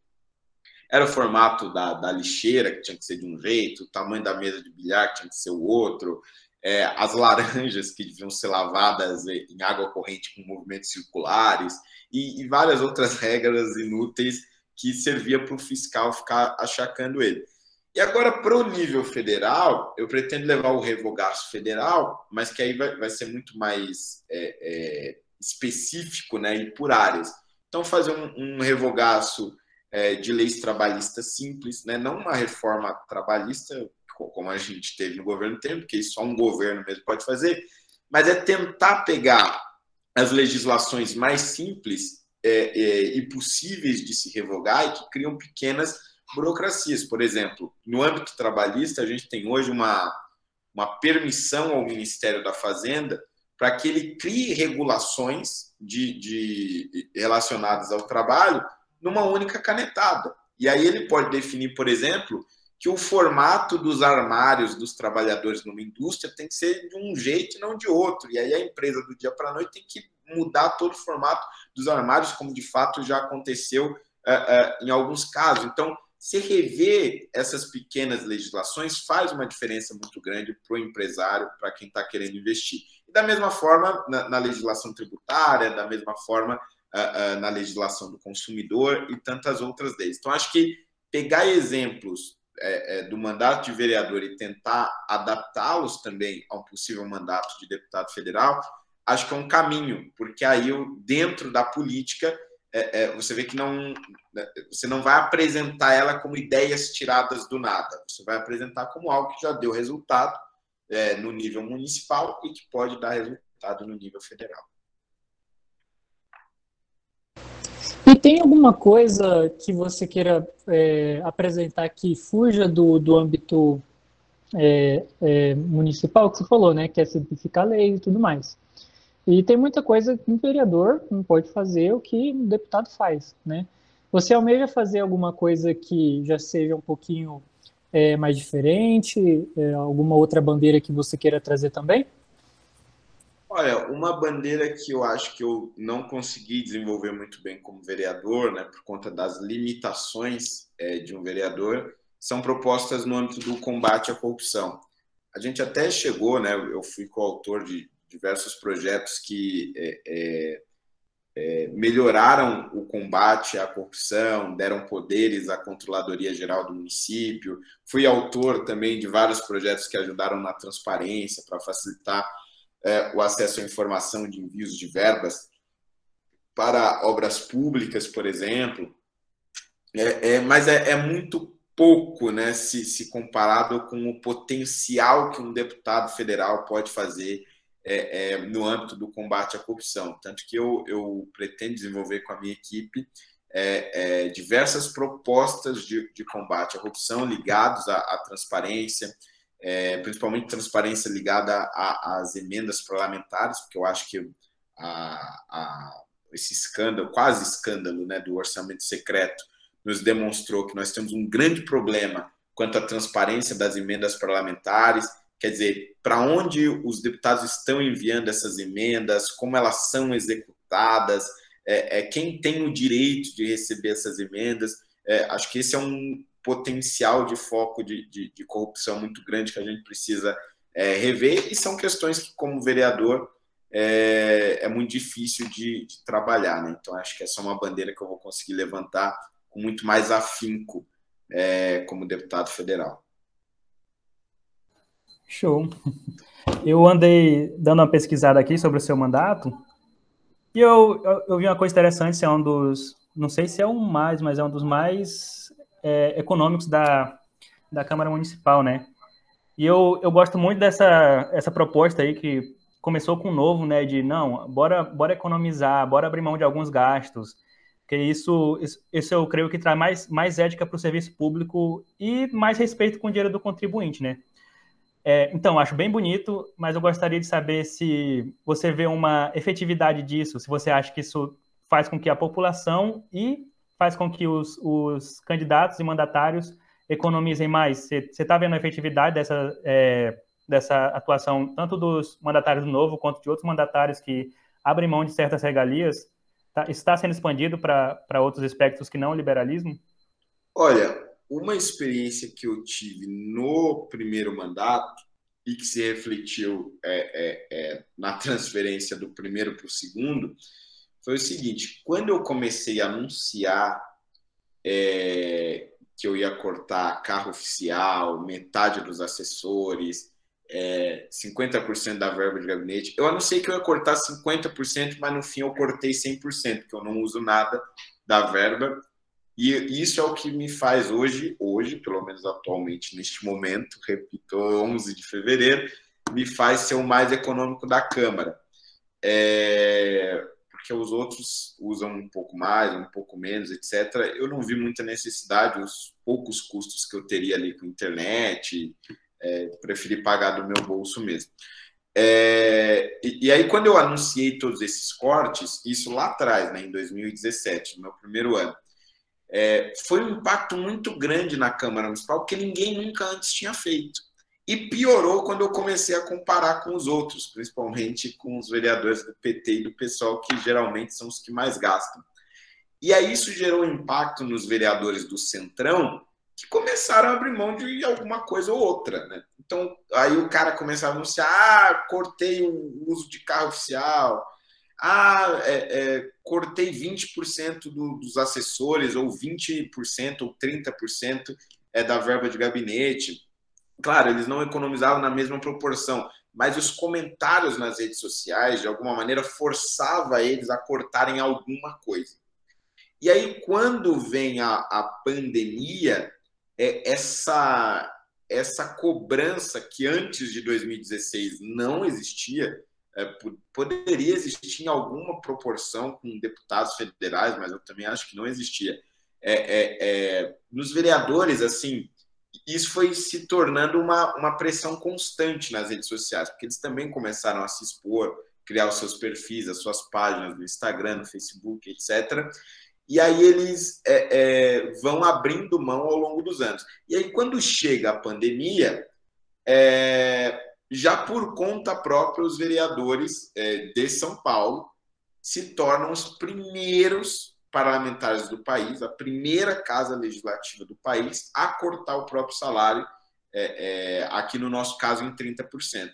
Era o formato da, da, lixeira, que tinha que ser de um jeito, o tamanho da mesa de bilhar, que tinha que ser o outro, é, as laranjas, que deviam ser lavadas em água corrente com movimentos circulares, e, e várias outras regras inúteis que servia para o fiscal ficar achacando ele. E agora, para o nível federal, eu pretendo levar o revogaço federal, mas que aí vai, vai ser muito mais é, é, específico né, e por áreas. Então, fazer um, um revogaço é, de leis trabalhistas simples, né, não uma reforma trabalhista, como a gente teve no governo tempo, porque só um governo mesmo pode fazer, mas é tentar pegar as legislações mais simples é, é, e possíveis de se revogar e que criam pequenas burocracias. Por exemplo, no âmbito trabalhista, a gente tem hoje uma, uma permissão ao Ministério da Fazenda para que ele crie regulações de, de, relacionadas ao trabalho numa única canetada. E aí ele pode definir, por exemplo, que o formato dos armários dos trabalhadores numa indústria tem que ser de um jeito e não de outro. E aí a empresa do dia para a noite tem que mudar todo o formato dos armários, como de fato já aconteceu uh, uh, em alguns casos. Então, se rever essas pequenas legislações faz uma diferença muito grande para o empresário, para quem está querendo investir. E da mesma forma, na, na legislação tributária, da mesma forma, uh, na legislação do consumidor e tantas outras leis. Então, acho que pegar exemplos é, é, do mandato de vereador e tentar adaptá-los também a um possível mandato de deputado federal, acho que é um caminho, porque aí, dentro da política, é, é, você vê que não né, você não vai apresentar ela como ideias tiradas do nada. Você vai apresentar como algo que já deu resultado é, no nível municipal e que pode dar resultado no nível federal. E tem alguma coisa que você queira é, apresentar que fuja do, do âmbito é, é, municipal que você falou, né? Que é simplificar a lei e tudo mais. E tem muita coisa que um vereador não pode fazer o que um deputado faz, né? Você almeja fazer alguma coisa que já seja um pouquinho é, mais diferente? É, alguma outra bandeira que você queira trazer também? Olha, uma bandeira que eu acho que eu não consegui desenvolver muito bem como vereador, né, por conta das limitações é, de um vereador, são propostas no âmbito do combate à corrupção. A gente até chegou, né, eu fui coautor de diversos projetos que é, é, é, melhoraram o combate à corrupção, deram poderes à Controladoria Geral do município. Fui autor também de vários projetos que ajudaram na transparência para facilitar é, o acesso à informação de envios de verbas para obras públicas, por exemplo. É, é mas é, é, muito pouco, né, se, se comparado com o potencial que um deputado federal pode fazer é, é, no âmbito do combate à corrupção. Tanto que eu, eu pretendo desenvolver com a minha equipe é, é diversas propostas de, de, combate à corrupção ligados à, à transparência, é, principalmente transparência ligada às emendas parlamentares, porque eu acho que a, a, esse escândalo, quase escândalo, né, do orçamento secreto, nos demonstrou que nós temos um grande problema quanto à transparência das emendas parlamentares Quer dizer, para onde os deputados estão enviando essas emendas, como elas são executadas, é, é quem tem o direito de receber essas emendas. É, acho que esse é um potencial de foco de, de, de corrupção muito grande que a gente precisa é, rever, e são questões que, como vereador, é, é muito difícil de, de, trabalhar. Né? Então, acho que essa é uma bandeira que eu vou conseguir levantar com muito mais afinco é, como deputado federal. Show. Eu andei dando uma pesquisada aqui sobre o seu mandato e eu, eu, eu vi uma coisa interessante, você é um dos, não sei se é um mais, mas é um dos mais é, econômicos da, da Câmara Municipal, né? E eu, eu gosto muito dessa essa proposta aí que começou com o novo, né? De não, bora, bora economizar, bora abrir mão de alguns gastos, porque isso, isso, isso eu creio que traz mais, mais ética para o serviço público e mais respeito com o dinheiro do contribuinte, né? É, então, acho bem bonito, mas eu gostaria de saber se você vê uma efetividade disso, se você acha que isso faz com que a população e faz com que os, os candidatos e mandatários economizem mais. Você está vendo a efetividade dessa, é, dessa atuação, tanto dos mandatários do Novo quanto de outros mandatários que abrem mão de certas regalias? Tá, está sendo expandido para outros aspectos que não o liberalismo? Olha, uma experiência que eu tive no primeiro mandato e que se refletiu é, é, é, na transferência do primeiro para o segundo foi o seguinte: quando eu comecei a anunciar é, que eu ia cortar carro oficial, metade dos assessores, 50% é, da verba de gabinete, eu anunciei que eu ia cortar 50%, mas no fim eu cortei 100%, porque eu não uso nada da verba e isso é o que me faz hoje, hoje, pelo menos atualmente, neste momento, repito, 11 de fevereiro, me faz ser o mais econômico da Câmara. É, porque os outros usam um pouco mais, um pouco menos, etc. Eu não vi muita necessidade, os poucos custos que eu teria ali com internet, é, preferi pagar do meu bolso mesmo. É, e, e, aí, quando eu anunciei todos esses cortes, isso lá atrás, né, em 2017, no meu primeiro ano, é, foi um impacto muito grande na Câmara Municipal, que ninguém nunca antes tinha feito. E piorou quando eu comecei a comparar com os outros, principalmente com os vereadores do PT e do pessoal, que geralmente são os que mais gastam. E aí isso gerou um impacto nos vereadores do Centrão, que começaram a abrir mão de alguma coisa ou outra, né? Então, aí o cara começava a anunciar, ah, cortei o uso de carro oficial, ah, é, é, cortei 20% do, dos assessores, ou 20% ou 30% é, da verba de gabinete. Claro, eles não economizavam na mesma proporção, mas os comentários nas redes sociais, de alguma maneira, forçava eles a cortarem alguma coisa. E aí, quando vem a, a pandemia, é essa, essa cobrança que antes de 2016 não existia, é, poderia existir em alguma proporção com deputados federais, mas eu também acho que não existia. É, é, é, nos vereadores, assim, isso foi se tornando uma, uma pressão constante nas redes sociais, porque eles também começaram a se expor, criar os seus perfis, as suas páginas no Instagram, no Facebook, etc. E aí eles é, é, vão abrindo mão ao longo dos anos. E aí, quando chega a pandemia, é, já por conta própria, os vereadores é, de São Paulo se tornam os primeiros parlamentares do país, a primeira casa legislativa do país, a cortar o próprio salário, é, é, aqui no nosso caso, em 30%.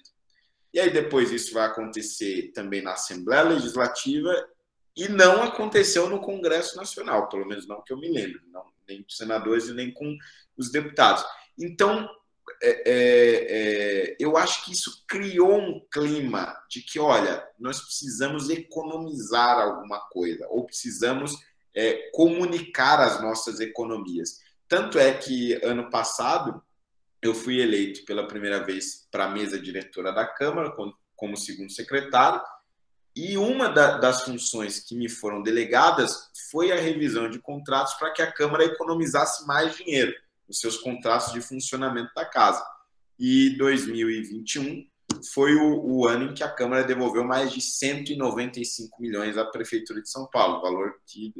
E aí depois isso vai acontecer também na Assembleia Legislativa e não aconteceu no Congresso Nacional, pelo menos não que eu me lembro, não, nem com os senadores e nem com os deputados. Então, é, é, é, eu acho que isso criou um clima de que, olha, nós precisamos economizar alguma coisa, ou precisamos é, comunicar as nossas economias. Tanto é que ano passado eu fui eleito pela primeira vez para a mesa diretora da Câmara como, segundo secretário e uma da, das funções que me foram delegadas foi a revisão de contratos para que a Câmara economizasse mais dinheiro nos seus contratos de funcionamento da casa. E 2021 foi o, o, ano em que a Câmara devolveu mais de 195 milhões à Prefeitura de São Paulo, valor que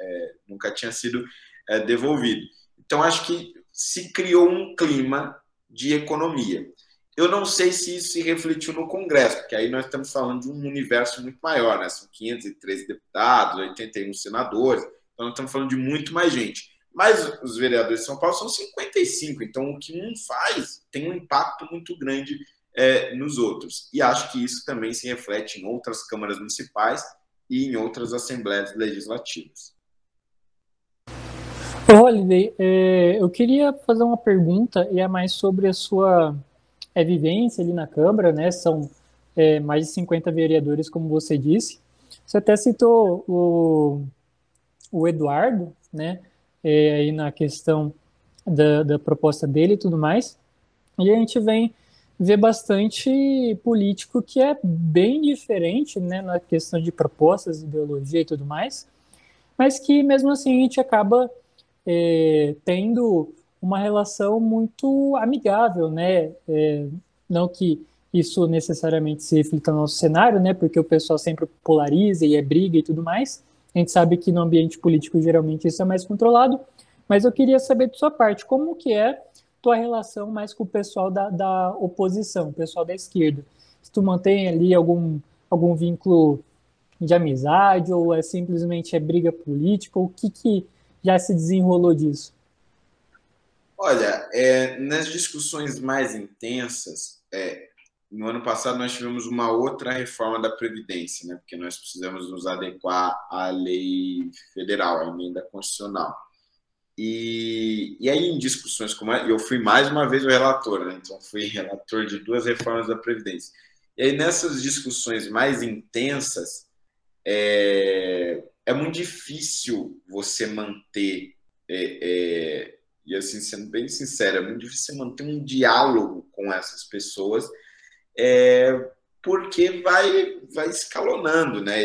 é, nunca tinha sido é, devolvido. Então, acho que se criou um clima de economia. Eu não sei se isso se refletiu no Congresso, porque aí nós estamos falando de um universo muito maior, né? São 513 deputados, 81 senadores, então nós estamos falando de muito mais gente. Mas os vereadores de São Paulo são 55, então o que um faz tem um impacto muito grande é, nos outros. E acho que isso também se reflete em outras câmaras municipais e em outras assembleias legislativas. Holiday, é, eu queria fazer uma pergunta e é mais sobre a sua é, vivência ali na Câmara, né? São é, mais de 50 vereadores, como você disse. Você até citou o, o Eduardo, né? É, aí na questão da, da proposta dele e tudo mais. E a gente vem vê bastante político que é bem diferente, né, na questão de propostas, ideologia e tudo mais, mas que mesmo assim a gente acaba é, tendo uma relação muito amigável, né, é, não que isso necessariamente se reflita no nosso cenário, né, porque o pessoal sempre polariza e é briga e tudo mais, a gente sabe que no ambiente político geralmente isso é mais controlado, mas eu queria saber de sua parte, como que é tua relação mais com o pessoal da, da oposição, o pessoal da esquerda. Se tu mantém ali algum, algum vínculo de amizade ou é simplesmente é briga política, o que, que já se desenrolou disso? Olha, é, nas discussões mais intensas, é, no ano passado nós tivemos uma outra reforma da Previdência, né, porque nós precisamos nos adequar à lei federal, à emenda constitucional. E, e aí, em discussões como eu fui mais uma vez o relator, né? então fui relator de duas reformas da Previdência. E aí, nessas discussões mais intensas, é, é muito difícil você manter, é, é, e assim, sendo bem sincero, é muito difícil manter um diálogo com essas pessoas, é, porque vai, vai escalonando, né?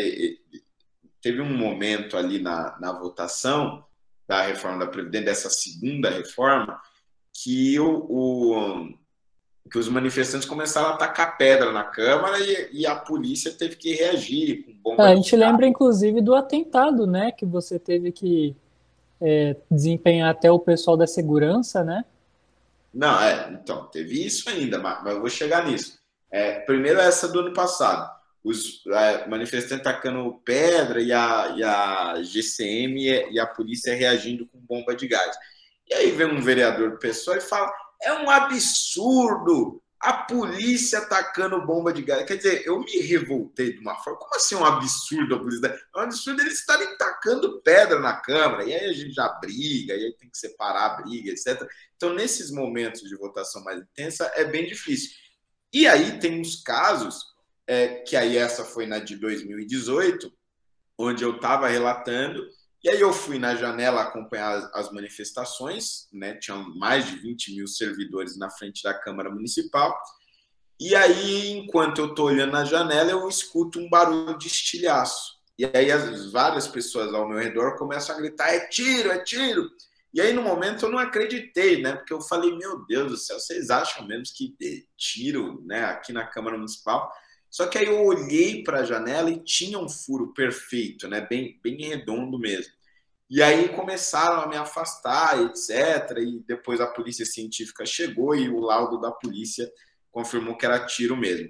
Teve um momento ali na, na votação da reforma da Previdência, dessa segunda reforma, que, o, o, que os manifestantes começaram a atacar pedra na Câmara e, e a polícia teve que reagir com bomba. É, a gente lembra, inclusive, do atentado, né? Que você teve que é, desempenhar até o pessoal da segurança, né? Não, é, então, teve isso ainda, mas, mas eu vou chegar nisso. É, primeiro essa do ano passado os é, manifestantes tacando pedra e a, e a GCM e a polícia reagindo com bomba de gás. E aí vem um vereador pessoa e fala: é um absurdo a polícia atacando bomba de gás. Quer dizer, eu me revoltei de uma forma. Como assim um absurdo a polícia? É um absurdo eles estarem tacando pedra na Câmara. E aí a gente já briga, e aí tem que separar a briga, etc. Então, nesses momentos de votação mais intensa, é bem difícil. E aí tem uns casos, é, que aí essa foi na de 2018, onde eu estava relatando, e aí eu fui na janela acompanhar as manifestações, né? Tinham mais de 20 mil servidores na frente da Câmara Municipal. E aí, enquanto eu estou olhando na janela, eu escuto um barulho de estilhaço. E aí as várias pessoas ao meu redor começam a gritar: é tiro, é tiro. E aí, no momento, eu não acreditei, né? Porque eu falei: meu Deus do céu, vocês acham mesmo que tiro né, aqui na Câmara Municipal? Só que aí eu olhei para a janela e tinha um furo perfeito, né? Bem, bem redondo mesmo. E aí começaram a me afastar, etc. E depois a polícia científica chegou e o laudo da polícia confirmou que era tiro mesmo.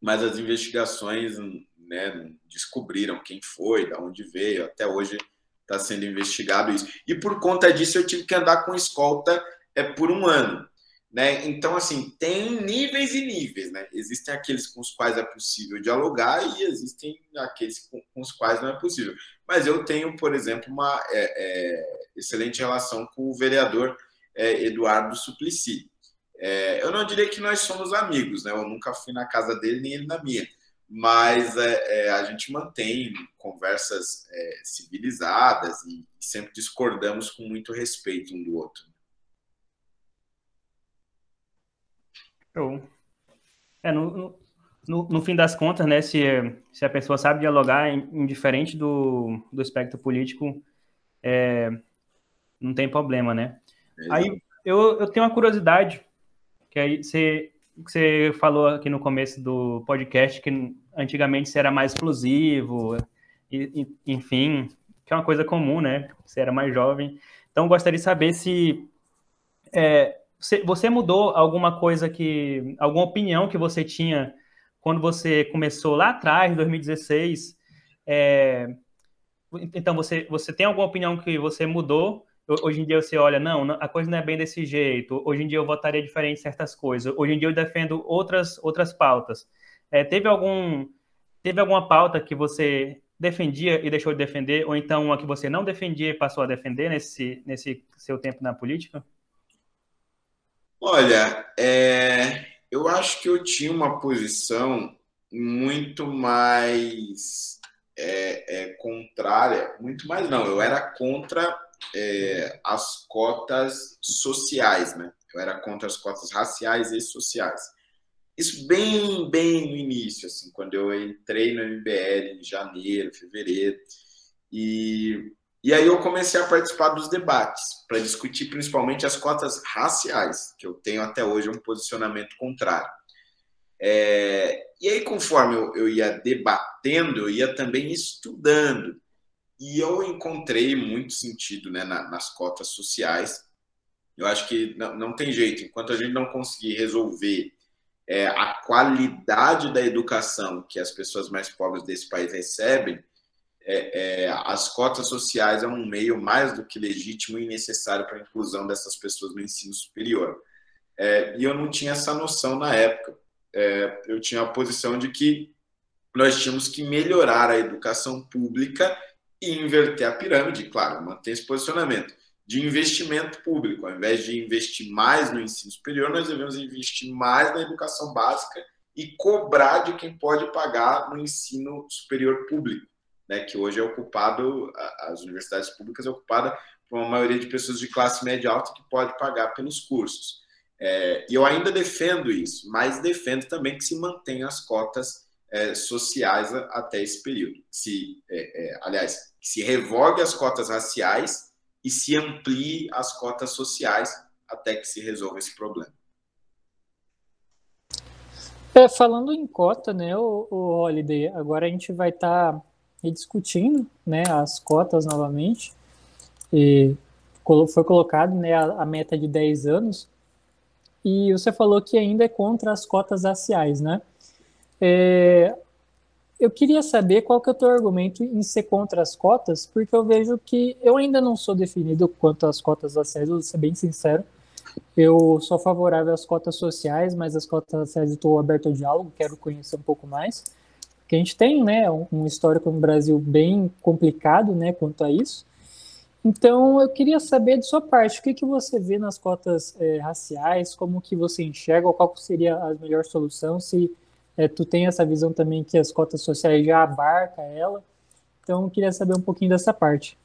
Mas as investigações né, descobriram quem foi, de onde veio. Até hoje está sendo investigado isso. E por conta disso eu tive que andar com escolta é, por um ano. Né? Então, assim, tem níveis e níveis, né? Existem aqueles com os quais é possível dialogar e existem aqueles com, com os quais não é possível. Mas eu tenho, por exemplo, uma é, é, excelente relação com o vereador é, Eduardo Suplicy. É, eu não diria que nós somos amigos, né? Eu nunca fui na casa dele, nem ele na minha. Mas é, é, a gente mantém conversas civilizadas e sempre discordamos com muito respeito um do outro. Show. É, no, no, no, fim das contas, né, se, se a pessoa sabe dialogar, indiferente do, do espectro político, é, não tem problema, né? Aí eu, eu tenho uma curiosidade, que aí você, você falou aqui no começo do podcast que antigamente você era mais explosivo, e, e, enfim, que é uma coisa comum, né? Você era mais jovem. Então, gostaria de saber se é, você, mudou alguma coisa que. alguma opinião que você tinha quando você começou lá atrás, em 2016? É, então, você, você tem alguma opinião que você mudou? Hoje em dia você olha, não, a coisa não é bem desse jeito. Hoje em dia eu votaria diferente em certas coisas. Hoje em dia eu defendo outras, outras pautas. É, teve algum teve alguma pauta que você defendia e deixou de defender, ou então uma que você não defendia e passou a defender nesse, nesse seu tempo na política? Olha, é, eu acho que eu tinha uma posição muito mais é, é, contrária, muito mais não, eu era contra é, as cotas sociais, né? Eu era contra as cotas raciais e sociais. Isso bem, bem no início, assim, quando eu entrei no MBL em janeiro, fevereiro, e e aí eu comecei a participar dos debates para discutir principalmente as cotas raciais, que eu tenho até hoje um posicionamento contrário. É, e aí, conforme eu, eu ia debatendo, eu ia também estudando. E eu encontrei muito sentido né, na, nas cotas sociais. Eu acho que não, não tem jeito, enquanto a gente não conseguir resolver é, a qualidade da educação que as pessoas mais pobres desse país recebem, é, é, as cotas sociais é um meio mais do que legítimo e necessário para a inclusão dessas pessoas no ensino superior. É, e eu não tinha essa noção na época. É, eu tinha a posição de que nós tínhamos que melhorar a educação pública e inverter a pirâmide, claro, manter esse posicionamento de investimento público. Ao invés de investir mais no ensino superior, nós devemos investir mais na educação básica e cobrar de quem pode pagar no ensino superior público né, que hoje é ocupado, as universidades públicas é ocupada por uma maioria de pessoas de classe média alta que pode pagar pelos cursos. É, e eu ainda defendo isso, mas defendo também que se mantenham as cotas é, sociais até esse período. Se, é, é aliás, que se revogue as cotas raciais e se amplie as cotas sociais até que se resolva esse problema. É, falando em cota, né, o, o Holiday, agora a gente vai estar tá discutindo né, as cotas novamente. E foi colocado né, a, a, meta de 10 anos. E você falou que ainda é contra as cotas raciais, né? É, eu queria saber qual que é o teu argumento em ser contra as cotas, porque eu vejo que eu ainda não sou definido quanto às cotas raciais, vou ser bem sincero. Eu sou favorável às cotas sociais, mas as cotas raciais estou aberto ao diálogo, quero conhecer um pouco mais. Porque a gente tem né, um histórico no Brasil bem complicado né, quanto a isso. Então, eu queria saber de sua parte, o que, que você vê nas cotas é, raciais, como que você enxerga, ou qual seria a melhor solução, se é, tu tem essa visão também que as cotas sociais já abarca ela. Então, eu queria saber um pouquinho dessa parte.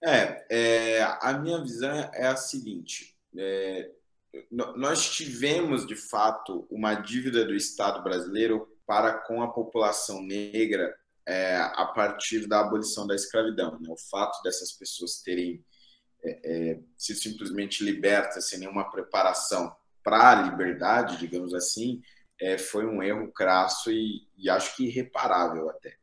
É, é a minha visão é a seguinte: é, nós tivemos de fato uma dívida do Estado brasileiro para com a população negra é, a partir da abolição da escravidão. Né? O fato dessas pessoas terem é, é, sido simplesmente libertas sem nenhuma preparação para a liberdade, digamos assim, é, foi um erro crasso e, e, acho que irreparável até.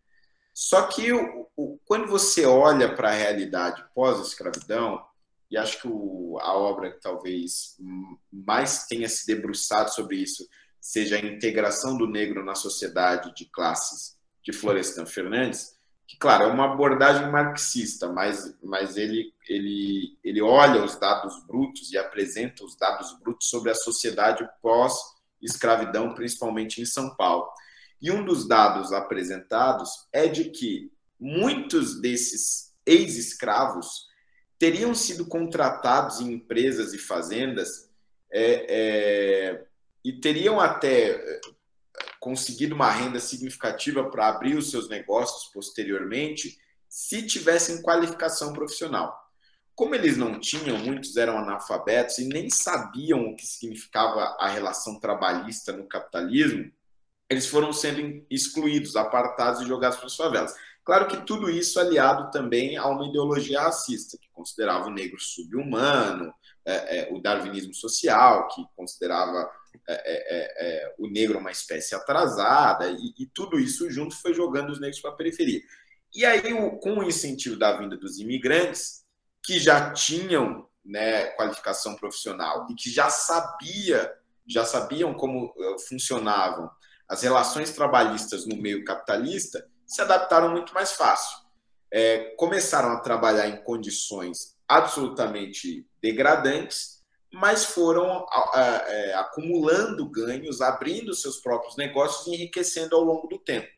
Só que o, o, quando você olha para a realidade pós-escravidão, e acho que o, a obra que talvez mais tenha se debruçado sobre isso seja a integração do negro na sociedade de classes de Florestan Fernandes, que, claro, é uma abordagem marxista, mas, mas ele, ele, ele olha os dados brutos e apresenta os dados brutos sobre a sociedade pós escravidão, principalmente em São Paulo. E um dos dados apresentados é de que muitos desses ex-escravos teriam sido contratados em empresas e fazendas é, é, e teriam até é, conseguido uma renda significativa para abrir os seus negócios posteriormente se tivessem qualificação profissional. Como eles não tinham, muitos eram analfabetos e nem sabiam o que significava a relação trabalhista no capitalismo, eles foram sendo excluídos, apartados e jogados para as favelas. Claro que tudo isso aliado também a uma ideologia racista, que considerava o negro subhumano, é, é, o darwinismo social, que considerava é, é, é, o negro uma espécie atrasada, e, e, tudo isso junto foi jogando os negros para a periferia. E aí, o, com o incentivo da vinda dos imigrantes, que já tinham né, qualificação profissional e que já sabia, já sabiam como eh, funcionavam as relações trabalhistas no meio capitalista, se adaptaram muito mais fácil. É, começaram a trabalhar em condições absolutamente degradantes, mas foram é, acumulando ganhos, abrindo seus próprios negócios e enriquecendo ao longo do tempo.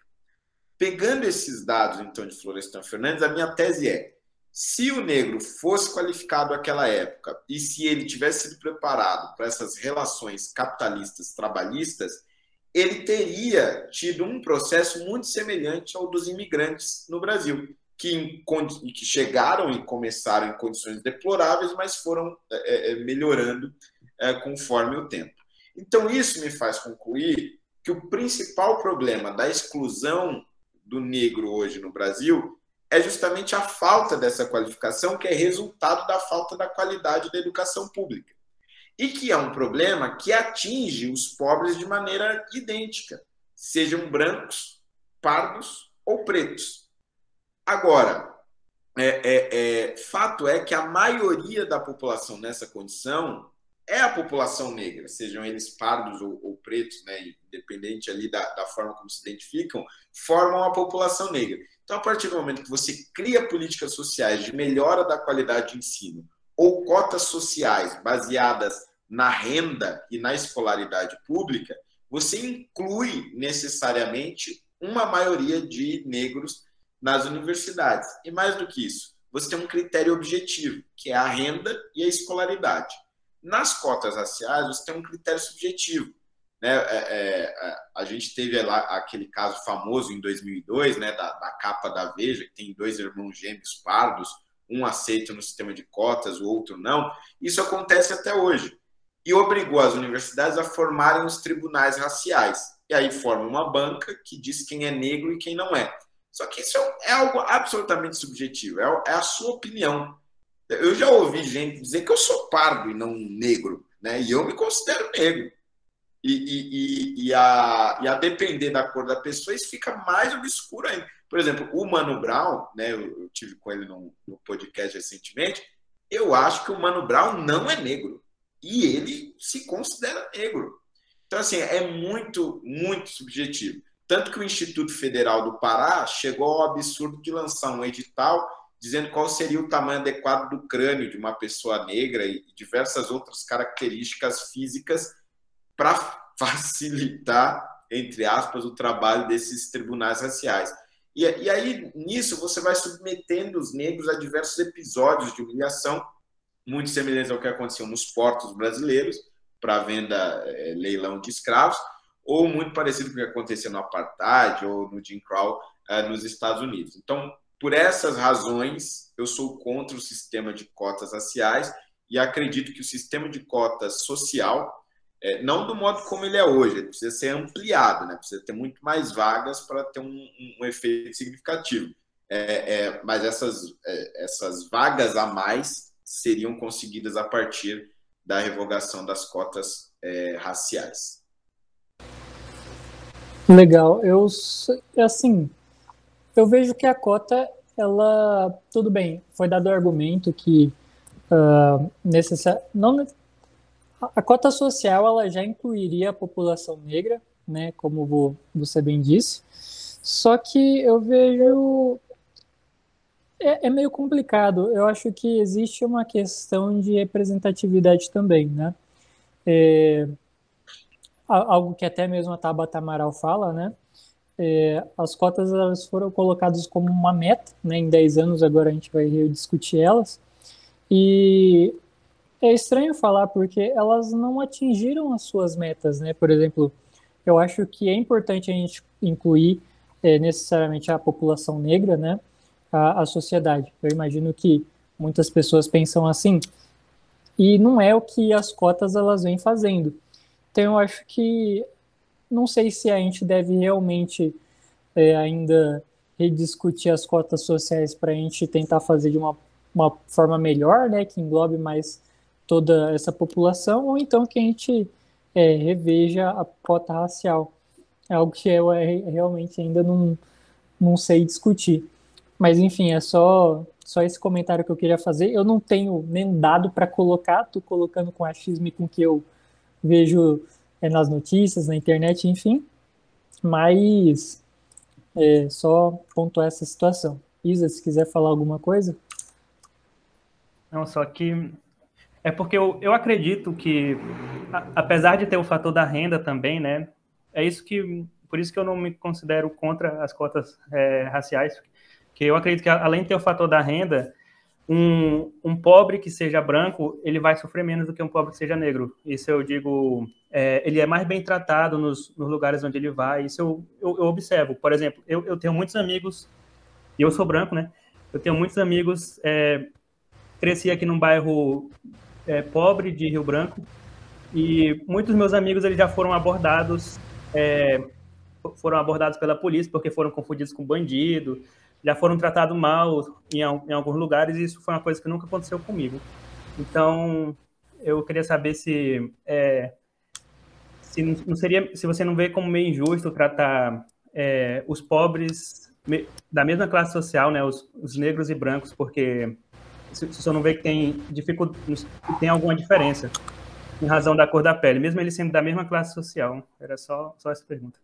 Pegando esses dados, então, de Florestan Fernandes, a minha tese é: se o negro fosse qualificado naquela época e se ele tivesse sido preparado para essas relações capitalistas trabalhistas, ele teria tido um processo muito semelhante ao dos imigrantes no Brasil, que, que chegaram e começaram em condições deploráveis, mas foram é, é, melhorando é, conforme o tempo. Então, isso me faz concluir que o principal problema da exclusão do negro hoje no Brasil é justamente a falta dessa qualificação, que é resultado da falta da qualidade da educação pública. E que é um problema que atinge os pobres de maneira idêntica, sejam brancos, pardos ou pretos. Agora, é, é, é, fato é que a maioria da população nessa condição é a população negra, sejam eles pardos ou, ou pretos, né, independente ali da, da forma como se identificam, formam a população negra. Então, a partir do momento que você cria políticas sociais de melhora da qualidade de ensino ou cotas sociais baseadas na renda e na escolaridade pública, você inclui necessariamente uma maioria de negros nas universidades. E mais do que isso, você tem um critério objetivo, que é a renda e a escolaridade. Nas cotas raciais, você tem um critério subjetivo, né, é, é, a gente teve lá aquele caso famoso em 2002, né, da, da, capa da Veja, que tem dois irmãos gêmeos pardos, um aceita no sistema de cotas, o outro não. Isso acontece até hoje. E obrigou as universidades a formarem os tribunais raciais. E aí forma uma banca que diz quem é negro e quem não é. Só que isso é, é algo absolutamente subjetivo, é, é a sua opinião. Eu já ouvi gente dizer que eu sou pardo e não negro, né? E eu me considero negro. E, e, e, a, e a depender da cor da pessoa, isso fica mais obscuro ainda. Por exemplo, o Mano Brown, né, eu, eu tive com ele no, no, podcast recentemente, eu acho que o Mano Brown não é negro. E ele se considera negro. Então, assim, é muito, muito subjetivo. Tanto que o Instituto Federal do Pará chegou ao absurdo de lançar um edital dizendo qual seria o tamanho adequado do crânio de uma pessoa negra e diversas outras características físicas para facilitar, entre aspas, o trabalho desses tribunais raciais. E, e, aí, nisso, você vai submetendo os negros a diversos episódios de humilhação, muito semelhantes ao que aconteceu nos portos brasileiros, para venda, é, leilão de escravos, ou muito parecido com o que aconteceu no Apartheid ou no Jim Crow é, nos Estados Unidos. Então, por essas razões, eu sou contra o sistema de cotas raciais e acredito que o sistema de cotas social, é, não do modo como ele é hoje, ele precisa ser ampliado, né? precisa ter muito mais vagas para ter um, um, um, efeito significativo. É, é, mas essas, é, essas vagas a mais seriam conseguidas a partir da revogação das cotas é, raciais. Legal. Eu, assim, eu vejo que a cota, ela, tudo bem, foi dado o argumento que uh, necessar, não, a cota social ela já incluiria a população negra, né, como você bem disse, só que eu vejo é, é, meio complicado. Eu acho que existe uma questão de representatividade também, né? É, algo que até mesmo a Tabata Amaral fala, né? É, as cotas elas foram colocadas como uma meta, né, em 10 anos, agora a gente vai discutir elas, e é estranho falar porque elas não atingiram as suas metas, né, por exemplo, eu acho que é importante a gente incluir é, necessariamente a população negra, né, a, a sociedade, eu imagino que muitas pessoas pensam assim, e não é o que as cotas elas vêm fazendo, então eu acho que não sei se a gente deve realmente é, ainda rediscutir as cotas sociais para a gente tentar fazer de uma, uma forma melhor, né, que englobe mais toda essa população, ou então que a gente é, reveja a cota racial. É algo que eu é, realmente ainda não, não sei discutir. Mas, enfim, é só, só esse comentário que eu queria fazer. Eu não tenho nem dado para colocar, estou colocando com achismo e com que eu vejo é, nas notícias, na internet, enfim. Mas é, só pontuar essa situação. Isa, se quiser falar alguma coisa. Não, só que é porque eu, eu acredito que, a, apesar de ter o fator da renda também, né, é isso que, por isso que eu não me considero contra as cotas é, raciais, que eu acredito que além de ter o fator da renda, um, um pobre que seja branco, ele vai sofrer menos do que um pobre que seja negro. Isso eu digo, é, ele é mais bem tratado nos, nos, lugares onde ele vai. Isso eu, eu, eu observo. Por exemplo, eu, eu, tenho muitos amigos, e eu sou branco, né? Eu tenho muitos amigos, é, cresci aqui num bairro é, pobre de Rio Branco, e muitos meus amigos eles já foram abordados, é, foram abordados pela polícia porque foram confundidos com bandido, já foram tratados mal em, em alguns lugares e isso foi uma coisa que nunca aconteceu comigo. Então, eu queria saber se, é, se não seria, se você não vê como meio injusto tratar é, os pobres da mesma classe social, né, os, os negros e brancos, porque se, você não vê que tem dificuldade, tem alguma diferença em razão da cor da pele, mesmo eles sendo da mesma classe social. Era só, só essa pergunta.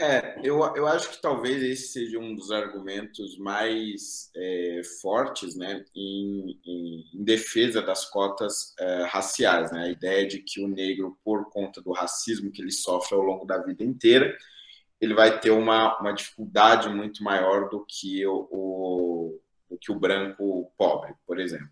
É, eu, eu acho que talvez esse seja um dos argumentos mais é, fortes né, em, em, em, defesa das cotas é, raciais. Né? A ideia de que o negro, por conta do racismo que ele sofre ao longo da vida inteira, ele vai ter uma, uma dificuldade muito maior do que o, o do que o branco pobre, por exemplo.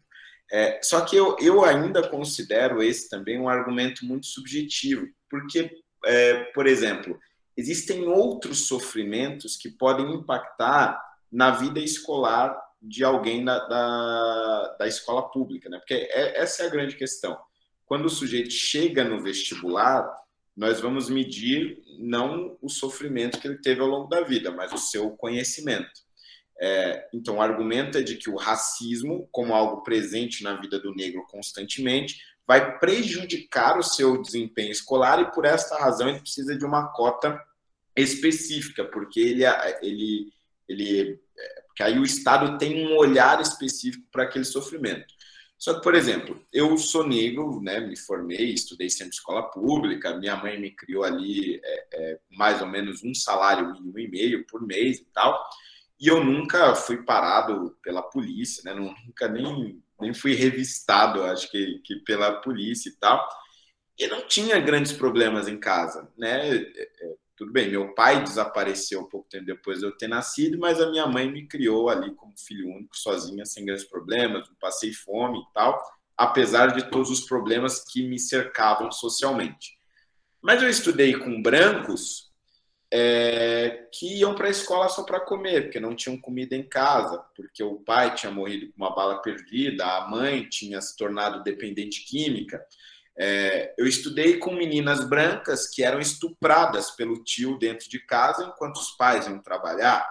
É, só que eu, eu ainda considero esse também um argumento muito subjetivo, porque, é, por exemplo, existem outros sofrimentos que podem impactar na vida escolar de alguém da, da, da escola pública, né? Porque é, essa é a grande questão. Quando o sujeito chega no vestibular, nós vamos medir não o sofrimento que ele teve ao longo da vida, mas o seu conhecimento. É, então, o argumento é de que o racismo, como algo presente na vida do negro constantemente, vai prejudicar o seu desempenho escolar e, por esta razão, ele precisa de uma cota específica, porque ele, ele, ele porque aí o Estado tem um olhar específico para aquele sofrimento. Só que, por exemplo, eu sou negro, né, me formei, estudei sempre escola pública, minha mãe me criou ali é, é, mais ou menos um salário mínimo e meio por mês e tal, e eu nunca fui parado pela polícia, né, nunca nem, nem fui revistado, acho que, que pela polícia e tal, e não tinha grandes problemas em casa, né, é, é, tudo bem, meu pai desapareceu um pouco tempo depois de eu ter nascido, mas a minha mãe me criou ali como filho único, sozinha, sem grandes problemas, não passei fome e tal, apesar de todos os problemas que me cercavam socialmente. Mas eu estudei com brancos é, que iam para a escola só para comer, porque não tinham comida em casa, porque o pai tinha morrido com uma bala perdida, a mãe tinha se tornado dependente química. É, eu estudei com meninas brancas que eram estupradas pelo tio dentro de casa enquanto os pais iam trabalhar.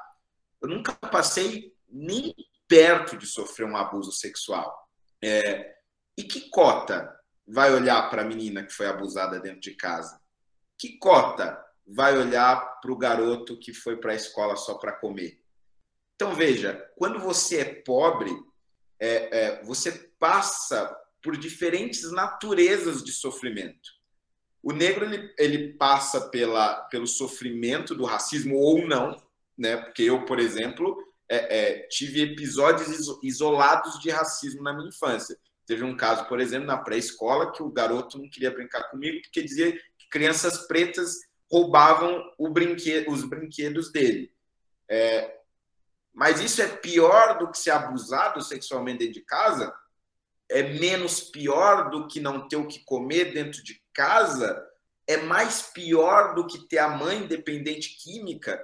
Eu nunca passei nem perto de sofrer um abuso sexual. É, e que cota vai olhar para a menina que foi abusada dentro de casa? Que cota vai olhar para o garoto que foi para a escola só para comer? Então, veja, quando você é pobre, é, é, você passa por diferentes naturezas de sofrimento. O negro ele, ele passa pela, pelo sofrimento do racismo ou não, né? Porque eu, por exemplo, é, é, tive episódios isolados de racismo na minha infância. Teve um caso, por exemplo, na pré-escola, que o garoto não queria brincar comigo porque dizia que crianças pretas roubavam os brinquedos dele. É, mas isso é pior do que ser abusado sexualmente dentro de casa? É menos pior do que não ter o que comer dentro de casa, é mais pior do que ter a mãe dependente química.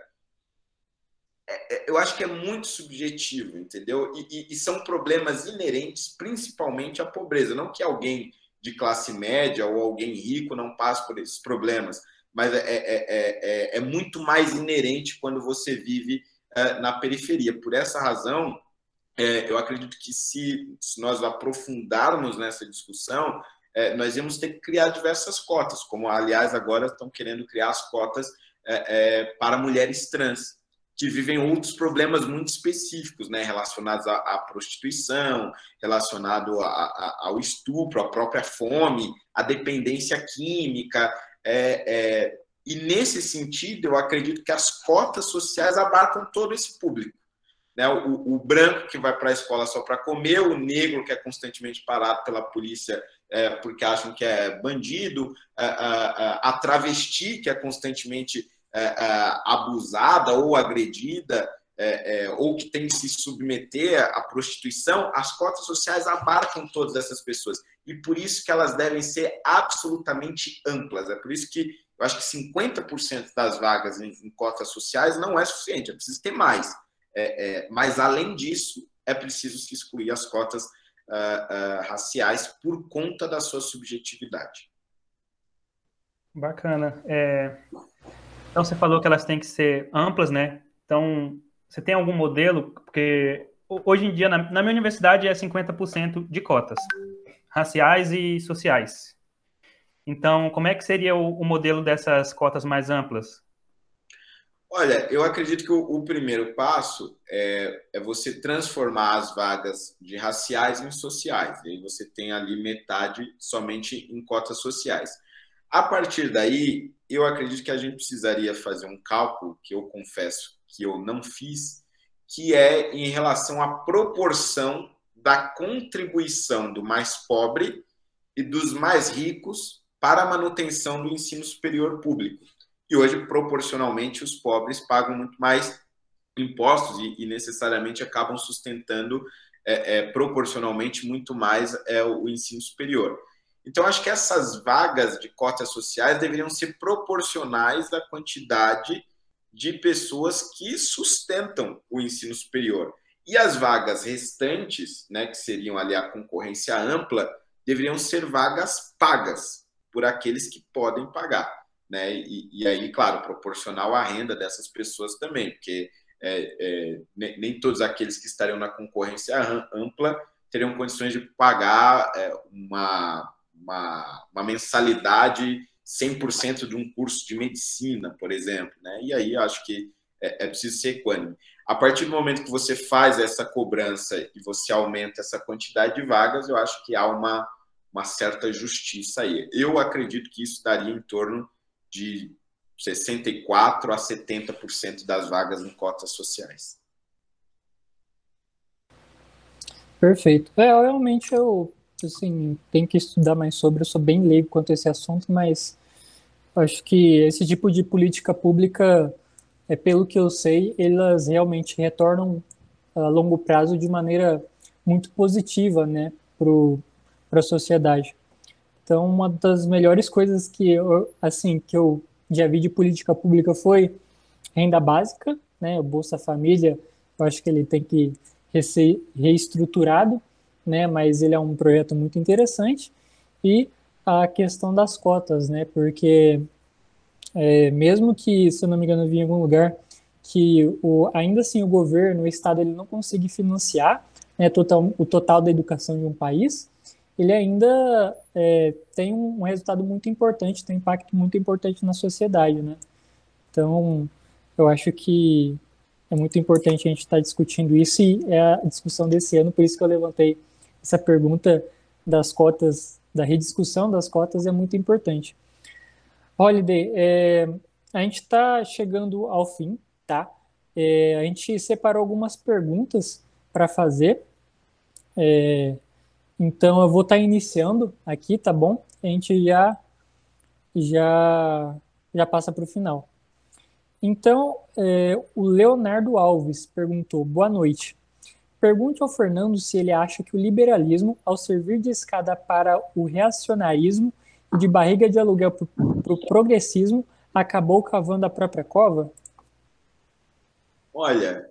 É, é, eu acho que é muito subjetivo, entendeu? E, e, e, são problemas inerentes, principalmente à pobreza. Não que alguém de classe média ou alguém rico não passe por esses problemas, mas é, é, é, é muito mais inerente quando você vive na periferia. Por essa razão, é, eu acredito que se, se, nós aprofundarmos nessa discussão, é, nós íamos ter que criar diversas cotas, como aliás agora estão querendo criar as cotas é, é para mulheres trans, que vivem outros problemas muito específicos, né, relacionados à, à prostituição, relacionado a, a, ao estupro, à própria fome, à dependência química. É, é, e nesse sentido, eu acredito que as cotas sociais abarcam todo esse público né? O, o branco que vai para a escola só para comer, o negro que é constantemente parado pela polícia é, porque acham que é bandido, a, a, a travesti que é constantemente é, é, abusada ou agredida, é, é, ou que tem que se submeter à prostituição, as cotas sociais abarcam todas essas pessoas. E por isso que elas devem ser absolutamente amplas. É por isso que eu acho que 50% das vagas em, em cotas sociais não é suficiente, é preciso ter mais. É, é, mas, além disso, é preciso se excluir as cotas uh, uh, raciais por conta da sua subjetividade. Bacana. É... Então, você falou que elas têm que ser amplas, né? Então, você tem algum modelo? Porque hoje em dia, na, na minha universidade, é 50% de cotas raciais e sociais. Então, como é que seria o, o modelo dessas cotas mais amplas? Olha, eu acredito que o, o primeiro passo é, é, você transformar as vagas de raciais em sociais. E aí você tem ali metade somente em cotas sociais. A partir daí, eu acredito que a gente precisaria fazer um cálculo, que eu confesso que eu não fiz, que é em relação à proporção da contribuição do mais pobre e dos mais ricos para a manutenção do ensino superior público que hoje, proporcionalmente, os pobres pagam muito mais impostos e, e necessariamente acabam sustentando é, é, proporcionalmente muito mais é, o ensino superior. Então, acho que essas vagas de cotas sociais deveriam ser proporcionais à quantidade de pessoas que sustentam o ensino superior. E as vagas restantes, né, que seriam ali a concorrência ampla, deveriam ser vagas pagas por aqueles que podem pagar né? E, e aí, claro, proporcional à renda dessas pessoas também, porque é, é, nem todos aqueles que estariam na concorrência ampla teriam condições de pagar é, uma, uma, uma mensalidade 100% de um curso de medicina, por exemplo. Né? E aí acho que é, é preciso ser equânime. a partir do momento que você faz essa cobrança e você aumenta essa quantidade de vagas, eu acho que há uma, uma certa justiça aí. Eu acredito que isso daria em torno de 64% a 70% das vagas em cotas sociais. Perfeito. É, realmente eu assim, tenho que estudar mais sobre, eu sou bem leigo quanto a esse assunto, mas acho que esse tipo de política pública é, pelo que eu sei, elas realmente retornam a longo prazo de maneira muito positiva, né, para a sociedade. Então, uma das melhores coisas que eu, assim, que eu já vi de política pública foi renda básica, né, o Bolsa Família, eu acho que ele tem que ser reestruturado, né, mas ele é um projeto muito interessante, e a questão das cotas, né, porque é, mesmo que, se eu não me engano, eu vi em algum lugar que o, ainda assim o governo, o Estado, ele não consiga financiar né, total, o total da educação de um país, ele ainda é, tem um resultado muito importante, tem um impacto muito importante na sociedade, né? Então, eu acho que é muito importante a gente estar discutindo isso e é a discussão desse ano, por isso que eu levantei essa pergunta das cotas, da rediscussão das cotas é muito importante. Holiday, é, a gente está chegando ao fim, tá? É, a gente separou algumas perguntas para fazer. É, então eu vou estar tá iniciando aqui, tá bom? A gente já já já passa para o final. Então, é, o Leonardo Alves perguntou: Boa noite. Pergunte ao Fernando se ele acha que o liberalismo, ao servir de escada para o reacionarismo, de barriga de aluguel para o progressismo, acabou cavando a própria cova? Olha,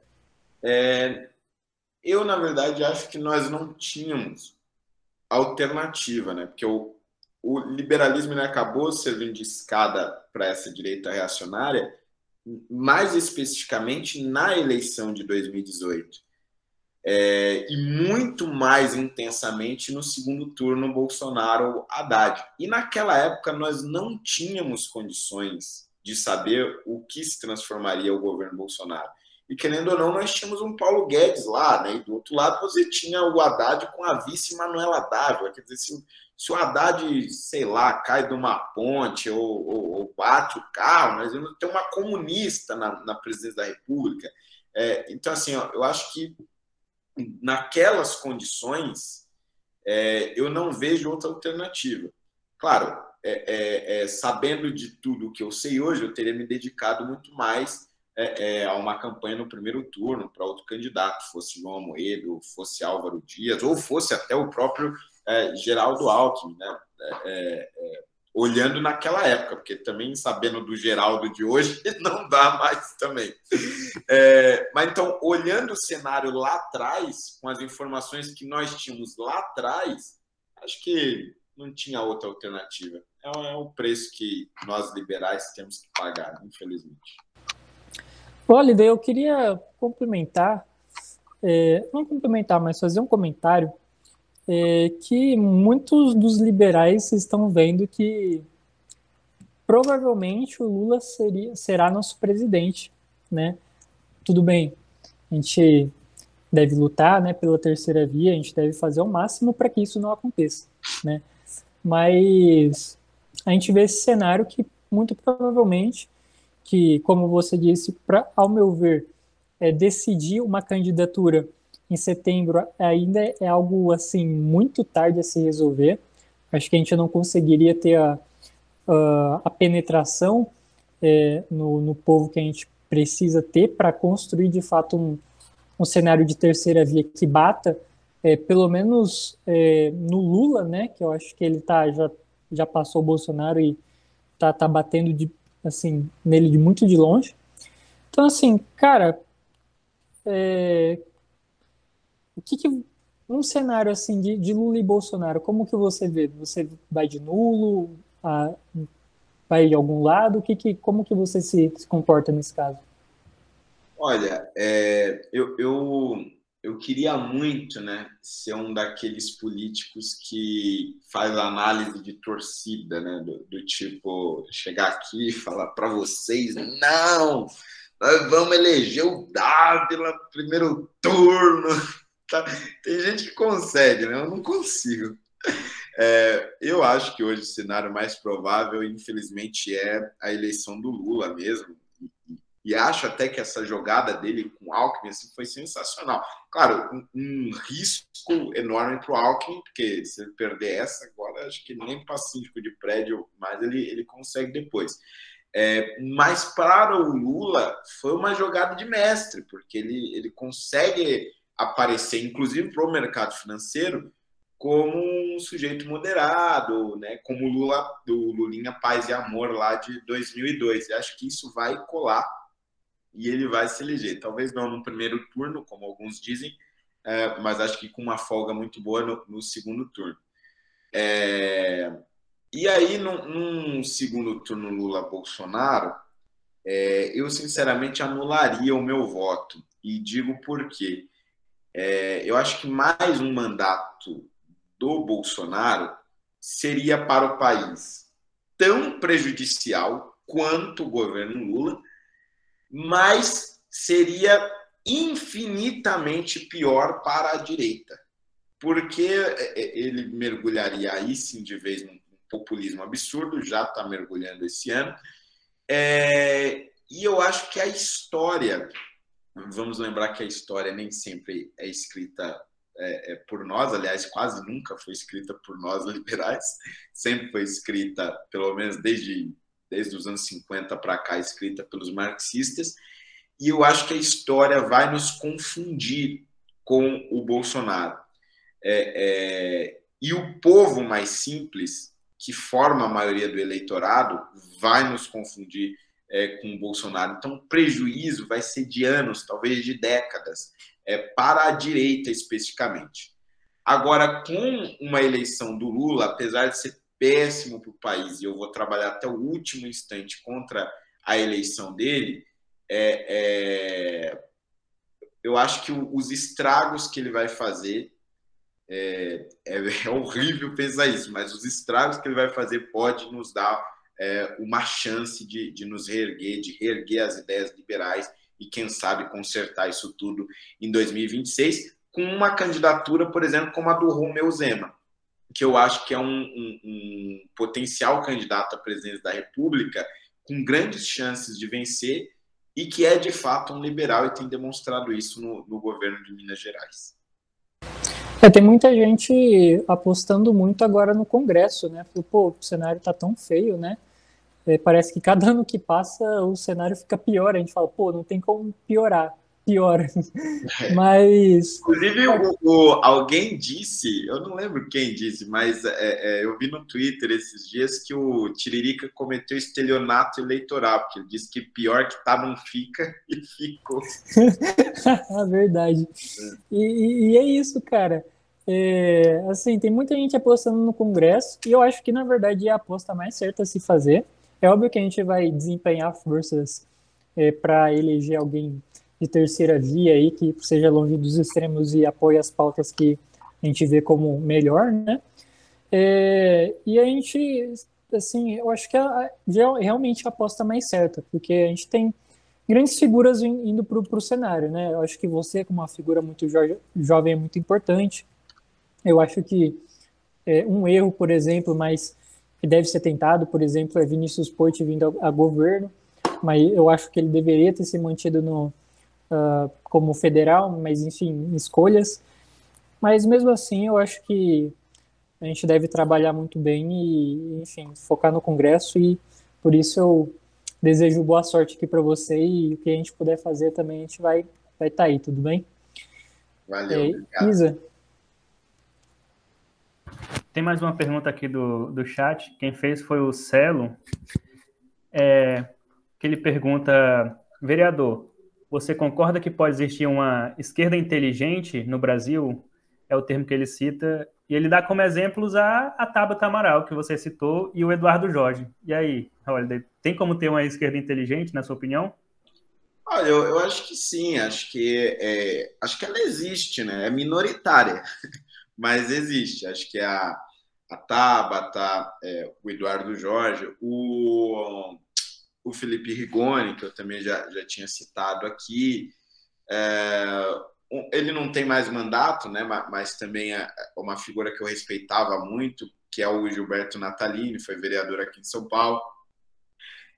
é, eu na verdade acho que nós não tínhamos alternativa, né? Porque o, o liberalismo né, acabou servindo de escada para essa direita reacionária, mais especificamente na eleição de 2018 é, e muito mais intensamente no segundo turno Bolsonaro-Haddad. E naquela época nós não tínhamos condições de saber o que se transformaria o governo Bolsonaro. E querendo ou não, nós tínhamos um Paulo Guedes lá, né? E do outro lado você tinha o Haddad com a vice Manuela Dávila. Quer dizer, se, se o Haddad, sei lá, cai de uma ponte ou, ou, ou bate o carro, nós vamos ter uma comunista na, na presidência da República. É, então, assim, ó, eu acho que naquelas condições, é, eu não vejo outra alternativa. Claro, é, é, é sabendo de tudo que eu sei hoje, eu teria me dedicado muito mais é, é, a uma campanha no primeiro turno para outro candidato, fosse João Amoedo, fosse Álvaro Dias, ou fosse até o próprio Geraldo Alckmin. Né? olhando naquela época, porque também sabendo do Geraldo de hoje, não dá mais também. É, mas então, olhando o cenário lá atrás, com as informações que nós tínhamos lá atrás, acho que não tinha outra alternativa. É, é o preço que nós liberais temos que pagar, infelizmente. Olha, eu queria complementar, é, não complementar, mas fazer um comentário é que muitos dos liberais estão vendo que provavelmente o Lula seria, será nosso presidente, né? Tudo bem, a gente deve lutar, né, pela terceira via, a gente deve fazer o máximo para que isso não aconteça, né? Mas a gente vê esse cenário que muito provavelmente, que como você disse, para ao meu ver, é decidir uma candidatura em setembro ainda é algo assim muito tarde a se resolver. Acho que a gente não conseguiria ter a, a, a penetração é, no, no povo que a gente precisa ter para construir de fato um, um cenário de terceira via que bata, é, pelo menos é, no Lula, né? Que eu acho que ele tá já já passou o Bolsonaro e tá, tá batendo de, assim nele de muito de longe. Então assim, cara, é, o que, que um cenário assim de, de, Lula e Bolsonaro, como que você vê? Você vai de nulo, a, vai de algum lado? O que, que como que você se, se comporta nesse caso? Olha, é, eu, eu, eu queria muito, né, ser um daqueles políticos que faz análise de torcida, né, do, do tipo chegar aqui e falar para vocês não nós vamos eleger o Dávila no primeiro turno. Tá? Tem gente que consegue, né? Eu não consigo. É, eu acho que hoje o cenário mais provável, infelizmente, é a eleição do Lula mesmo. E, e acho até que essa jogada dele com o Alckmin assim, foi sensacional. Claro, um, um risco enorme para o Alckmin, porque se ele perder essa, agora acho que nem para síndico de prédio, mas ele, ele consegue depois. É, mas para o Lula foi uma jogada de mestre, porque ele, ele consegue aparecer, inclusive para o mercado financeiro, como um sujeito moderado, né? como o Lula, do Lulinha Paz e Amor lá de 2002. Eu acho que isso vai colar e ele vai se eleger. Talvez não no primeiro turno, como alguns dizem, é, mas acho que com uma folga muito boa no, no segundo turno. É, e aí, num, num segundo turno Lula-Bolsonaro, é, eu sinceramente anularia o meu voto. E digo por quê. É, eu acho que mais um mandato do Bolsonaro seria para o país tão prejudicial quanto o governo Lula, mas seria infinitamente pior para a direita, porque é, é, ele mergulharia aí sim de vez num populismo absurdo, já está mergulhando esse ano. É, e eu acho que a história, vamos lembrar que a história nem sempre é escrita é, é, por nós, aliás, quase nunca foi escrita por nós liberais, sempre foi escrita, pelo menos desde, desde os anos 50 para cá, escrita pelos marxistas. E eu acho que a história vai nos confundir com o Bolsonaro. É, é, e o povo mais simples que forma a maioria do eleitorado vai nos confundir é, com o Bolsonaro. Então, o prejuízo vai ser de anos, talvez de décadas, é, para a direita especificamente. Agora, com uma eleição do Lula, apesar de ser péssimo para o país, e eu vou trabalhar até o último instante contra a eleição dele, é, é, eu acho que os estragos que ele vai fazer é, é, é, horrível pensar isso, mas os estragos que ele vai fazer pode nos dar é, uma chance de, de nos reerguer, de reerguer as ideias liberais e, quem sabe, consertar isso tudo em 2026, com uma candidatura, por exemplo, como a do Romeu Zema, que eu acho que é um, um, um potencial candidato à presidência da República com grandes chances de vencer e que é, de fato, um liberal e tem demonstrado isso no, no governo de Minas Gerais. É, tem muita gente apostando muito agora no Congresso, né? Pô, o cenário tá tão feio, né? É, parece que cada ano que passa o cenário fica pior. A gente fala, pô, não tem como piorar pior. Mas. Inclusive, o, o, alguém disse, eu não lembro quem disse, mas é, é, eu vi no Twitter esses dias que o Tiririca cometeu estelionato eleitoral, porque ele disse que pior que tá não fica e ficou. a verdade. É. E, e, é isso, cara. É, assim, tem muita gente apostando no Congresso, e eu acho que, na verdade, é a aposta mais certa a se fazer. É óbvio que a gente vai desempenhar forças é, para eleger alguém de terceira via aí, que seja longe dos extremos e apoie as pautas que a gente vê como melhor, né? É, e a gente, assim, eu acho que é, realmente a aposta mais certa, porque a gente tem grandes figuras indo para o cenário, né? Eu acho que você, como uma figura muito jo jovem, é muito importante. Eu acho que é, um erro, por exemplo, mas que deve ser tentado, por exemplo, é Vinícius Poit vindo a, a governo, mas eu acho que ele deveria ter se mantido no, uh, como federal, mas enfim, escolhas. Mas mesmo assim, eu acho que a gente deve trabalhar muito bem e, enfim, focar no Congresso e por isso eu desejo boa sorte aqui para você e o que a gente puder fazer também a gente vai vai estar tá aí, tudo bem? Valeu. É, Isa. Tem mais uma pergunta aqui do, do chat. Quem fez foi o Celo. É, que ele pergunta, vereador, você concorda que pode existir uma esquerda inteligente no Brasil? É o termo que ele cita. E ele dá como exemplos a, a Tabata Amaral, que você citou, e o Eduardo Jorge. E aí, olha, tem como ter uma esquerda inteligente, na sua opinião? Olha, eu, eu acho que sim, acho que, é, acho que ela existe, né? É minoritária, mas existe. Acho que a, a Tabata, é, o Eduardo Jorge, o o Felipe Rigoni, que eu também já, já tinha citado aqui. É, ele não tem mais mandato, né, mas também é uma figura que eu respeitava muito, que é o Gilberto Natalini, foi vereador aqui em São Paulo.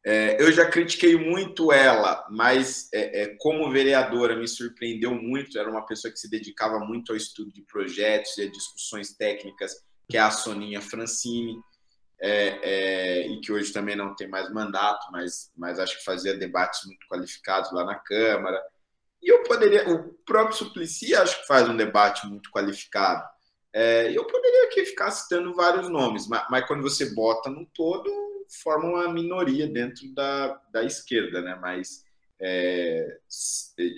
É, eu já critiquei muito ela, mas é, é, como vereadora me surpreendeu muito. Era uma pessoa que se dedicava muito ao estudo de projetos e a discussões técnicas, que é a Soninha Francini, é, é, e que hoje também não tem mais mandato, mas, mas acho que fazia debates muito qualificados lá na Câmara. E eu poderia, o próprio Suplicy acho que faz um debate muito qualificado. É, eu poderia aqui ficar citando vários nomes, mas, mas quando você bota no todo, forma uma minoria dentro da, da esquerda, né? Mas é,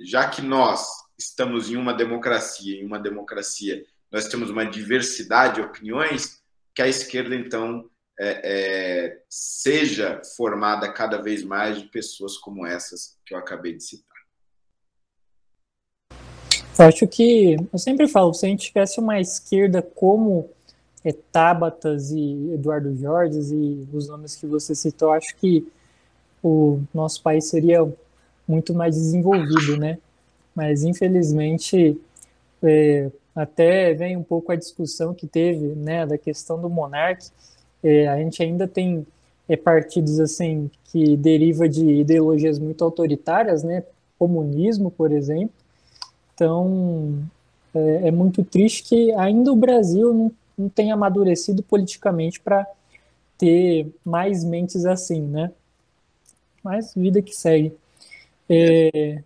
já que nós estamos em uma democracia, em uma democracia nós temos uma diversidade de opiniões, que a esquerda, então, é, é, seja formada cada vez mais de pessoas como essas que eu acabei de citar. Eu acho que, eu sempre falo, se a gente tivesse uma esquerda como é, Tabatas e Eduardo Jorge e os nomes que você citou, acho que o nosso país seria muito mais desenvolvido, né? Mas infelizmente é, até vem um pouco a discussão que teve, né, da questão do monarca. É, a gente ainda tem é, partidos assim que deriva de ideologias muito autoritárias, né? Comunismo, por exemplo. Então é, é muito triste que ainda o Brasil não não tem amadurecido politicamente para ter mais mentes assim, né? Mas vida que segue. É...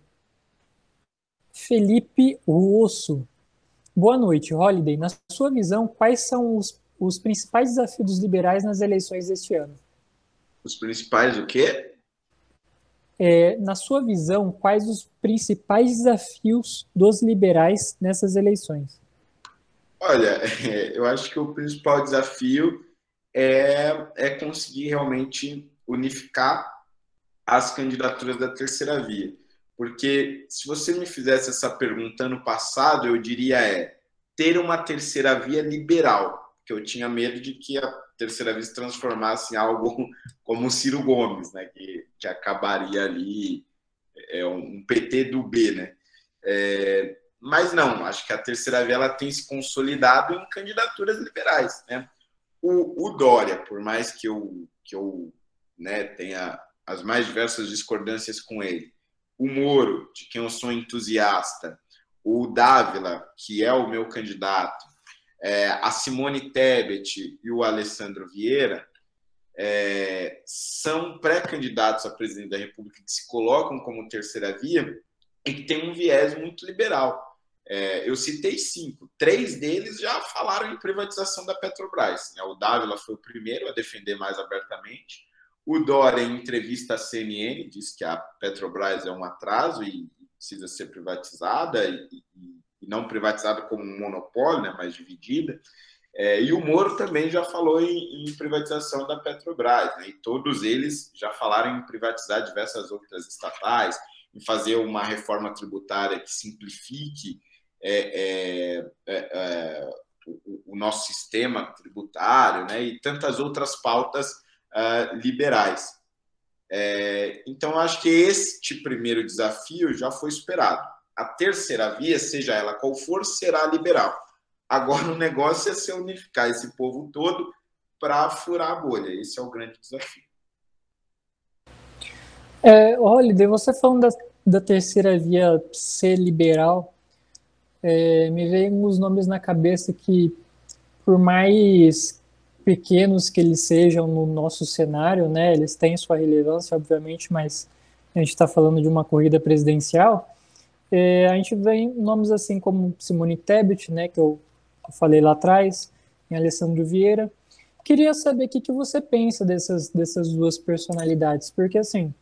Felipe Rosso. Boa noite, Holiday. Na sua visão, quais são os, os principais desafios dos liberais nas eleições deste ano? Os principais o quê? É, na sua visão, quais os principais desafios dos liberais nessas eleições? Olha, eu acho que o principal desafio é, é conseguir realmente unificar as candidaturas da terceira via. Porque se você me fizesse essa pergunta ano passado, eu diria é ter uma terceira via liberal, que eu tinha medo de que a terceira se transformasse em algo como o Ciro Gomes, né, que, que acabaria ali é um PT do B, né? É, mas não, acho que a terceira via ela tem se consolidado em candidaturas liberais. Né? O, o Dória, por mais que eu, que eu né, tenha as mais diversas discordâncias com ele, o Moro, de quem eu sou entusiasta, o Dávila, que é o meu candidato, é, a Simone Tebet e o Alessandro Vieira, é, são pré-candidatos a presidente da República que se colocam como terceira via e que tem um viés muito liberal. É, eu citei cinco, três deles já falaram em privatização da Petrobras. Né? O Dávila foi o primeiro a defender mais abertamente. O Dória, em entrevista à CNN, disse que a Petrobras é um atraso e precisa ser privatizada, e, e, e não privatizada como um monopólio, né, mas dividida. É, e o Moro também já falou em, em privatização da Petrobras, né, e todos eles já falaram em privatizar diversas outras estatais, em fazer uma reforma tributária que simplifique é, é, é, é, o, o, nosso sistema tributário né, e tantas outras pautas uh, liberais. É, então, acho que este primeiro desafio já foi superado. A terceira via, seja ela qual for, será liberal. Agora, o negócio é se unificar esse povo todo para furar a bolha. Esse é o grande desafio. É, Holiday, você falando da, da terceira via ser liberal, é, me veem os nomes na cabeça que, por mais pequenos que eles sejam no nosso cenário, né, eles têm sua relevância, obviamente, mas a gente está falando de uma corrida presidencial. É, a gente vê nomes assim como Simone Tebet, né, que eu, falei lá atrás, em Alessandro Vieira. Queria saber o que, que você pensa dessas, dessas duas personalidades, porque assim,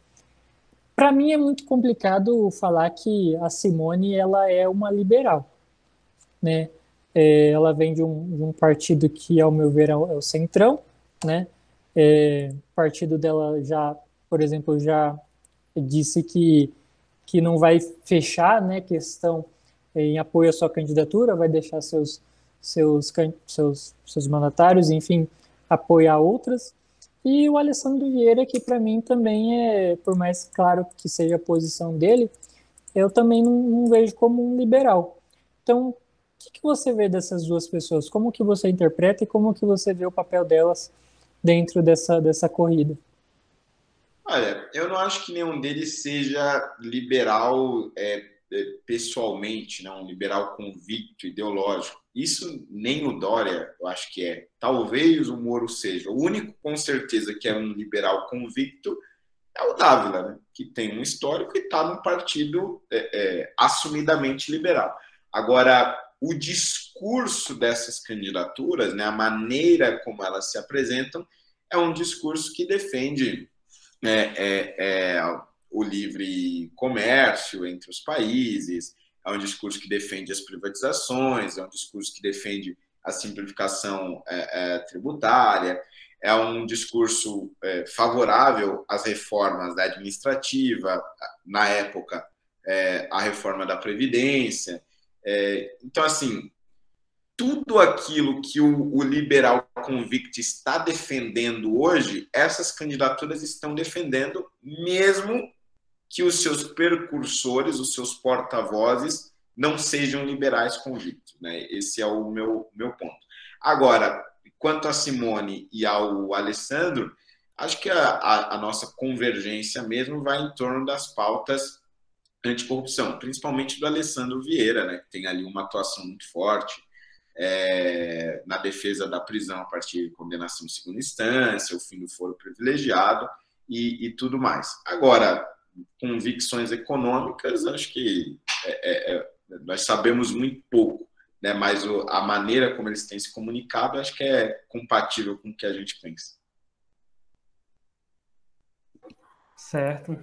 para mim é muito complicado falar que a Simone ela é uma liberal, né? É, ela vem de um, de um, partido que, ao meu ver, é o, é Centrão, né? É, o partido dela já, por exemplo, já disse que, que não vai fechar, né? Questão em apoio à sua candidatura, vai deixar seus seus seus seus mandatários, enfim, apoiar outras. E o Alessandro Vieira, que para mim também é, por mais claro que seja a posição dele, eu também não, não vejo como um liberal. Então, o que, que, você vê dessas duas pessoas? Como que você interpreta e como que você vê o papel delas dentro dessa, dessa corrida? Olha, eu não acho que nenhum deles seja liberal é, é, pessoalmente, não, um liberal convicto, ideológico. Isso nem o Dória, eu acho que é. Talvez o Moro seja. O único, com certeza, que é um liberal convicto é o Dávila, né? que tem um histórico e está num partido é, é, assumidamente liberal. Agora, o discurso dessas candidaturas, né, a maneira como elas se apresentam, é um discurso que defende é, é, é, o livre comércio entre os países, é um discurso que defende as privatizações, é um discurso que defende a simplificação é, é, tributária, é um discurso é, favorável às reformas da administrativa, na época, a reforma da Previdência. Então, assim, tudo aquilo que o, o, liberal convicto está defendendo hoje, essas candidaturas estão defendendo, mesmo que os seus percursores, os seus porta-vozes, não sejam liberais convictos. Né? Esse é o meu, meu ponto. Agora, quanto a Simone e ao Alessandro, acho que a, a, a nossa convergência mesmo vai em torno das pautas anticorrupção, principalmente do Alessandro Vieira, né, que tem ali uma atuação muito forte é, na defesa da prisão a partir de condenação em segunda instância, o fim do foro privilegiado e, e tudo mais. Agora, convicções econômicas, acho que é, é, é, nós sabemos muito pouco, né? mas o, a maneira como eles têm se comunicado, acho que é compatível com o que a gente pensa. Certo.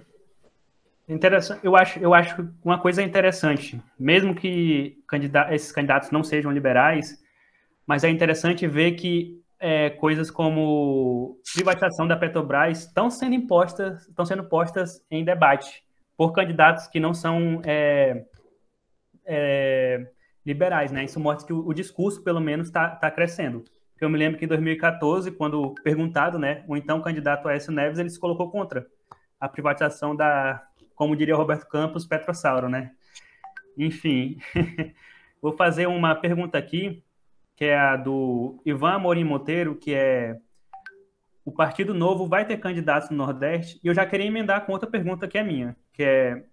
Interessante. Eu acho, eu acho uma coisa interessante, mesmo que candida esses candidatos não sejam liberais, mas é interessante ver que é, coisas como privatização da Petrobras estão sendo impostas, estão sendo postas em debate por candidatos que não são é, é, liberais, né? Isso mostra que o, o discurso, pelo menos, está tá crescendo. Eu me lembro que em 2014, quando perguntado, né, o então candidato Aécio Neves, ele se colocou contra a privatização da como diria Roberto Campos, Petrossauro, né? Enfim, vou fazer uma pergunta aqui, que é a do Ivan Amorim Monteiro, que é o Partido Novo vai ter candidatos no Nordeste? E eu já queria emendar com outra pergunta que é minha, que é,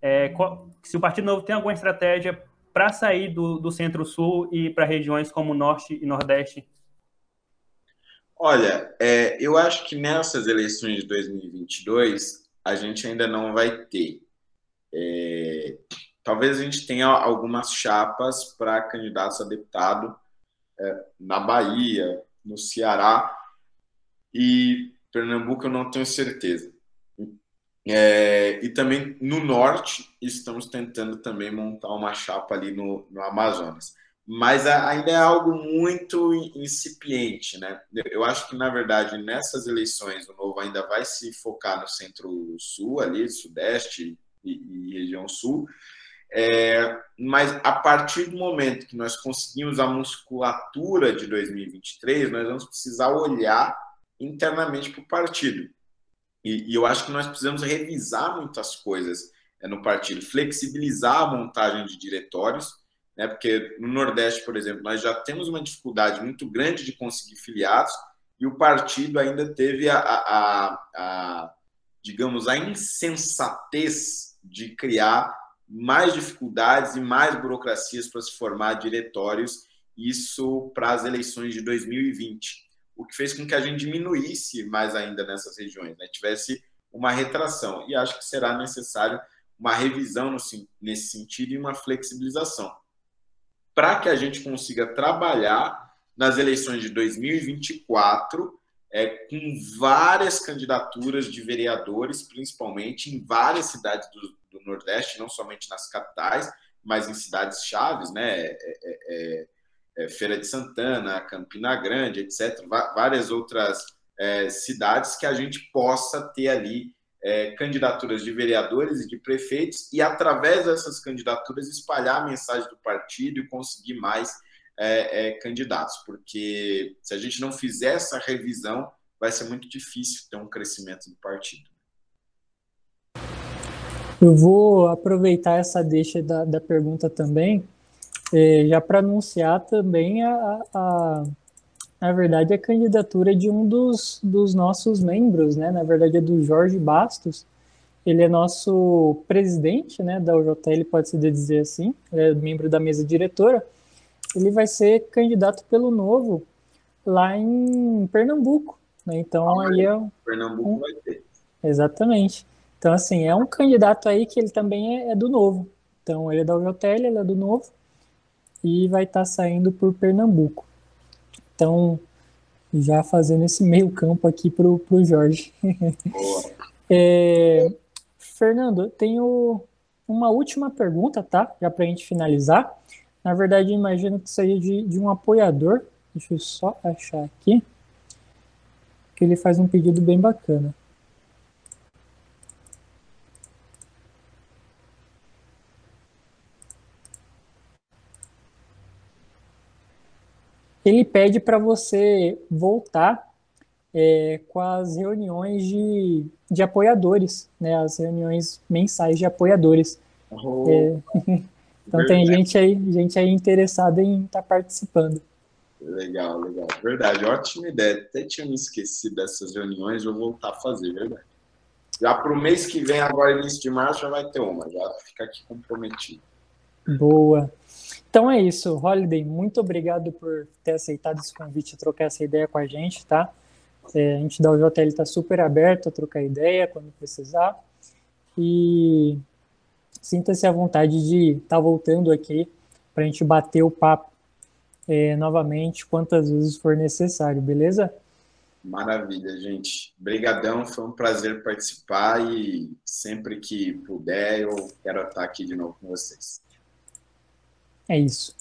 é qual, se o Partido Novo tem alguma estratégia para sair do, do Centro-Sul e para regiões como Norte e Nordeste? Olha, é, eu acho que nessas eleições de 2022 a gente ainda não vai ter. É, talvez a gente tenha algumas chapas para candidatos a deputado é, na Bahia, no Ceará e Pernambuco, eu não tenho certeza. É, e também no norte, estamos tentando também montar uma chapa ali no, no Amazonas mas ainda é algo muito incipiente, né? Eu acho que, na verdade, nessas eleições, o Novo ainda vai se focar no centro-sul, ali, sudeste e, e região sul, é, mas a partir do momento que nós conseguimos a musculatura de 2023, nós vamos precisar olhar internamente para o partido. E, e, eu acho que nós precisamos revisar muitas coisas é, no partido, flexibilizar a montagem de diretórios, né? Porque no Nordeste, por exemplo, nós já temos uma dificuldade muito grande de conseguir filiados e o partido ainda teve a, a, a digamos, a insensatez de criar mais dificuldades e mais burocracias para se formar diretórios, isso para as eleições de 2020, o que fez com que a gente diminuísse mais ainda nessas regiões, né? tivesse uma retração. E acho que será necessário uma revisão nesse sentido e uma flexibilização para que a gente consiga trabalhar nas eleições de 2024 é, com várias candidaturas de vereadores, principalmente em várias cidades do, do Nordeste, não somente nas capitais, mas em cidades chaves, né? É, é, é, é Feira de Santana, Campina Grande, etc. Várias outras é, cidades que a gente possa ter ali é, candidaturas de vereadores e de prefeitos e, através dessas candidaturas, espalhar a mensagem do partido e conseguir mais é, é, candidatos. Porque se a gente não fizer essa revisão, vai ser muito difícil ter um crescimento do partido. Eu vou aproveitar essa deixa da, da pergunta também, é, já para anunciar também a, a, na verdade, a candidatura de um dos, dos nossos membros, né? Na verdade, é do Jorge Bastos. Ele é nosso presidente, né, da UJL, pode-se dizer assim, é membro da mesa diretora. Ele vai ser candidato pelo Novo lá em Pernambuco, né? Então, ah, aí é... Pernambuco um... vai ter. Exatamente. Então, assim, é um candidato aí que ele também é, é do Novo. Então, ele é da UJL, ele é do Novo e vai estar tá saindo por Pernambuco. Então, já fazendo esse meio campo aqui para o Jorge. é, Fernando, tenho uma última pergunta, tá? Já para a gente finalizar. Na verdade, imagino que seja de, de um apoiador. Deixa eu só achar aqui. Que ele faz um pedido bem bacana. Ele pede para você voltar é, com as reuniões de, de apoiadores, né, as reuniões mensais de apoiadores. Oh, é, então verdade. tem gente aí, gente aí interessada em estar tá participando. Legal, legal. Verdade, ótima ideia. Até tinha me esquecido dessas reuniões, vou voltar a fazer, verdade. Já para o mês que vem, agora início de março, já vai ter uma, já fica aqui comprometido. Boa. Então é isso, Holiday, muito obrigado por ter aceitado esse convite trocar essa ideia com a gente, tá? É, a gente da UJL está super aberto a trocar ideia quando precisar. E sinta-se à vontade de estar tá voltando aqui para a gente bater o papo é, novamente quantas vezes for necessário, beleza? Maravilha, gente. Obrigadão, foi um prazer participar e sempre que puder eu quero estar aqui de novo com vocês. É isso.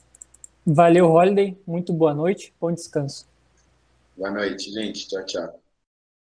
Valeu, Holiday. Muito boa noite. Bom descanso. Boa noite, gente. Tchau, tchau.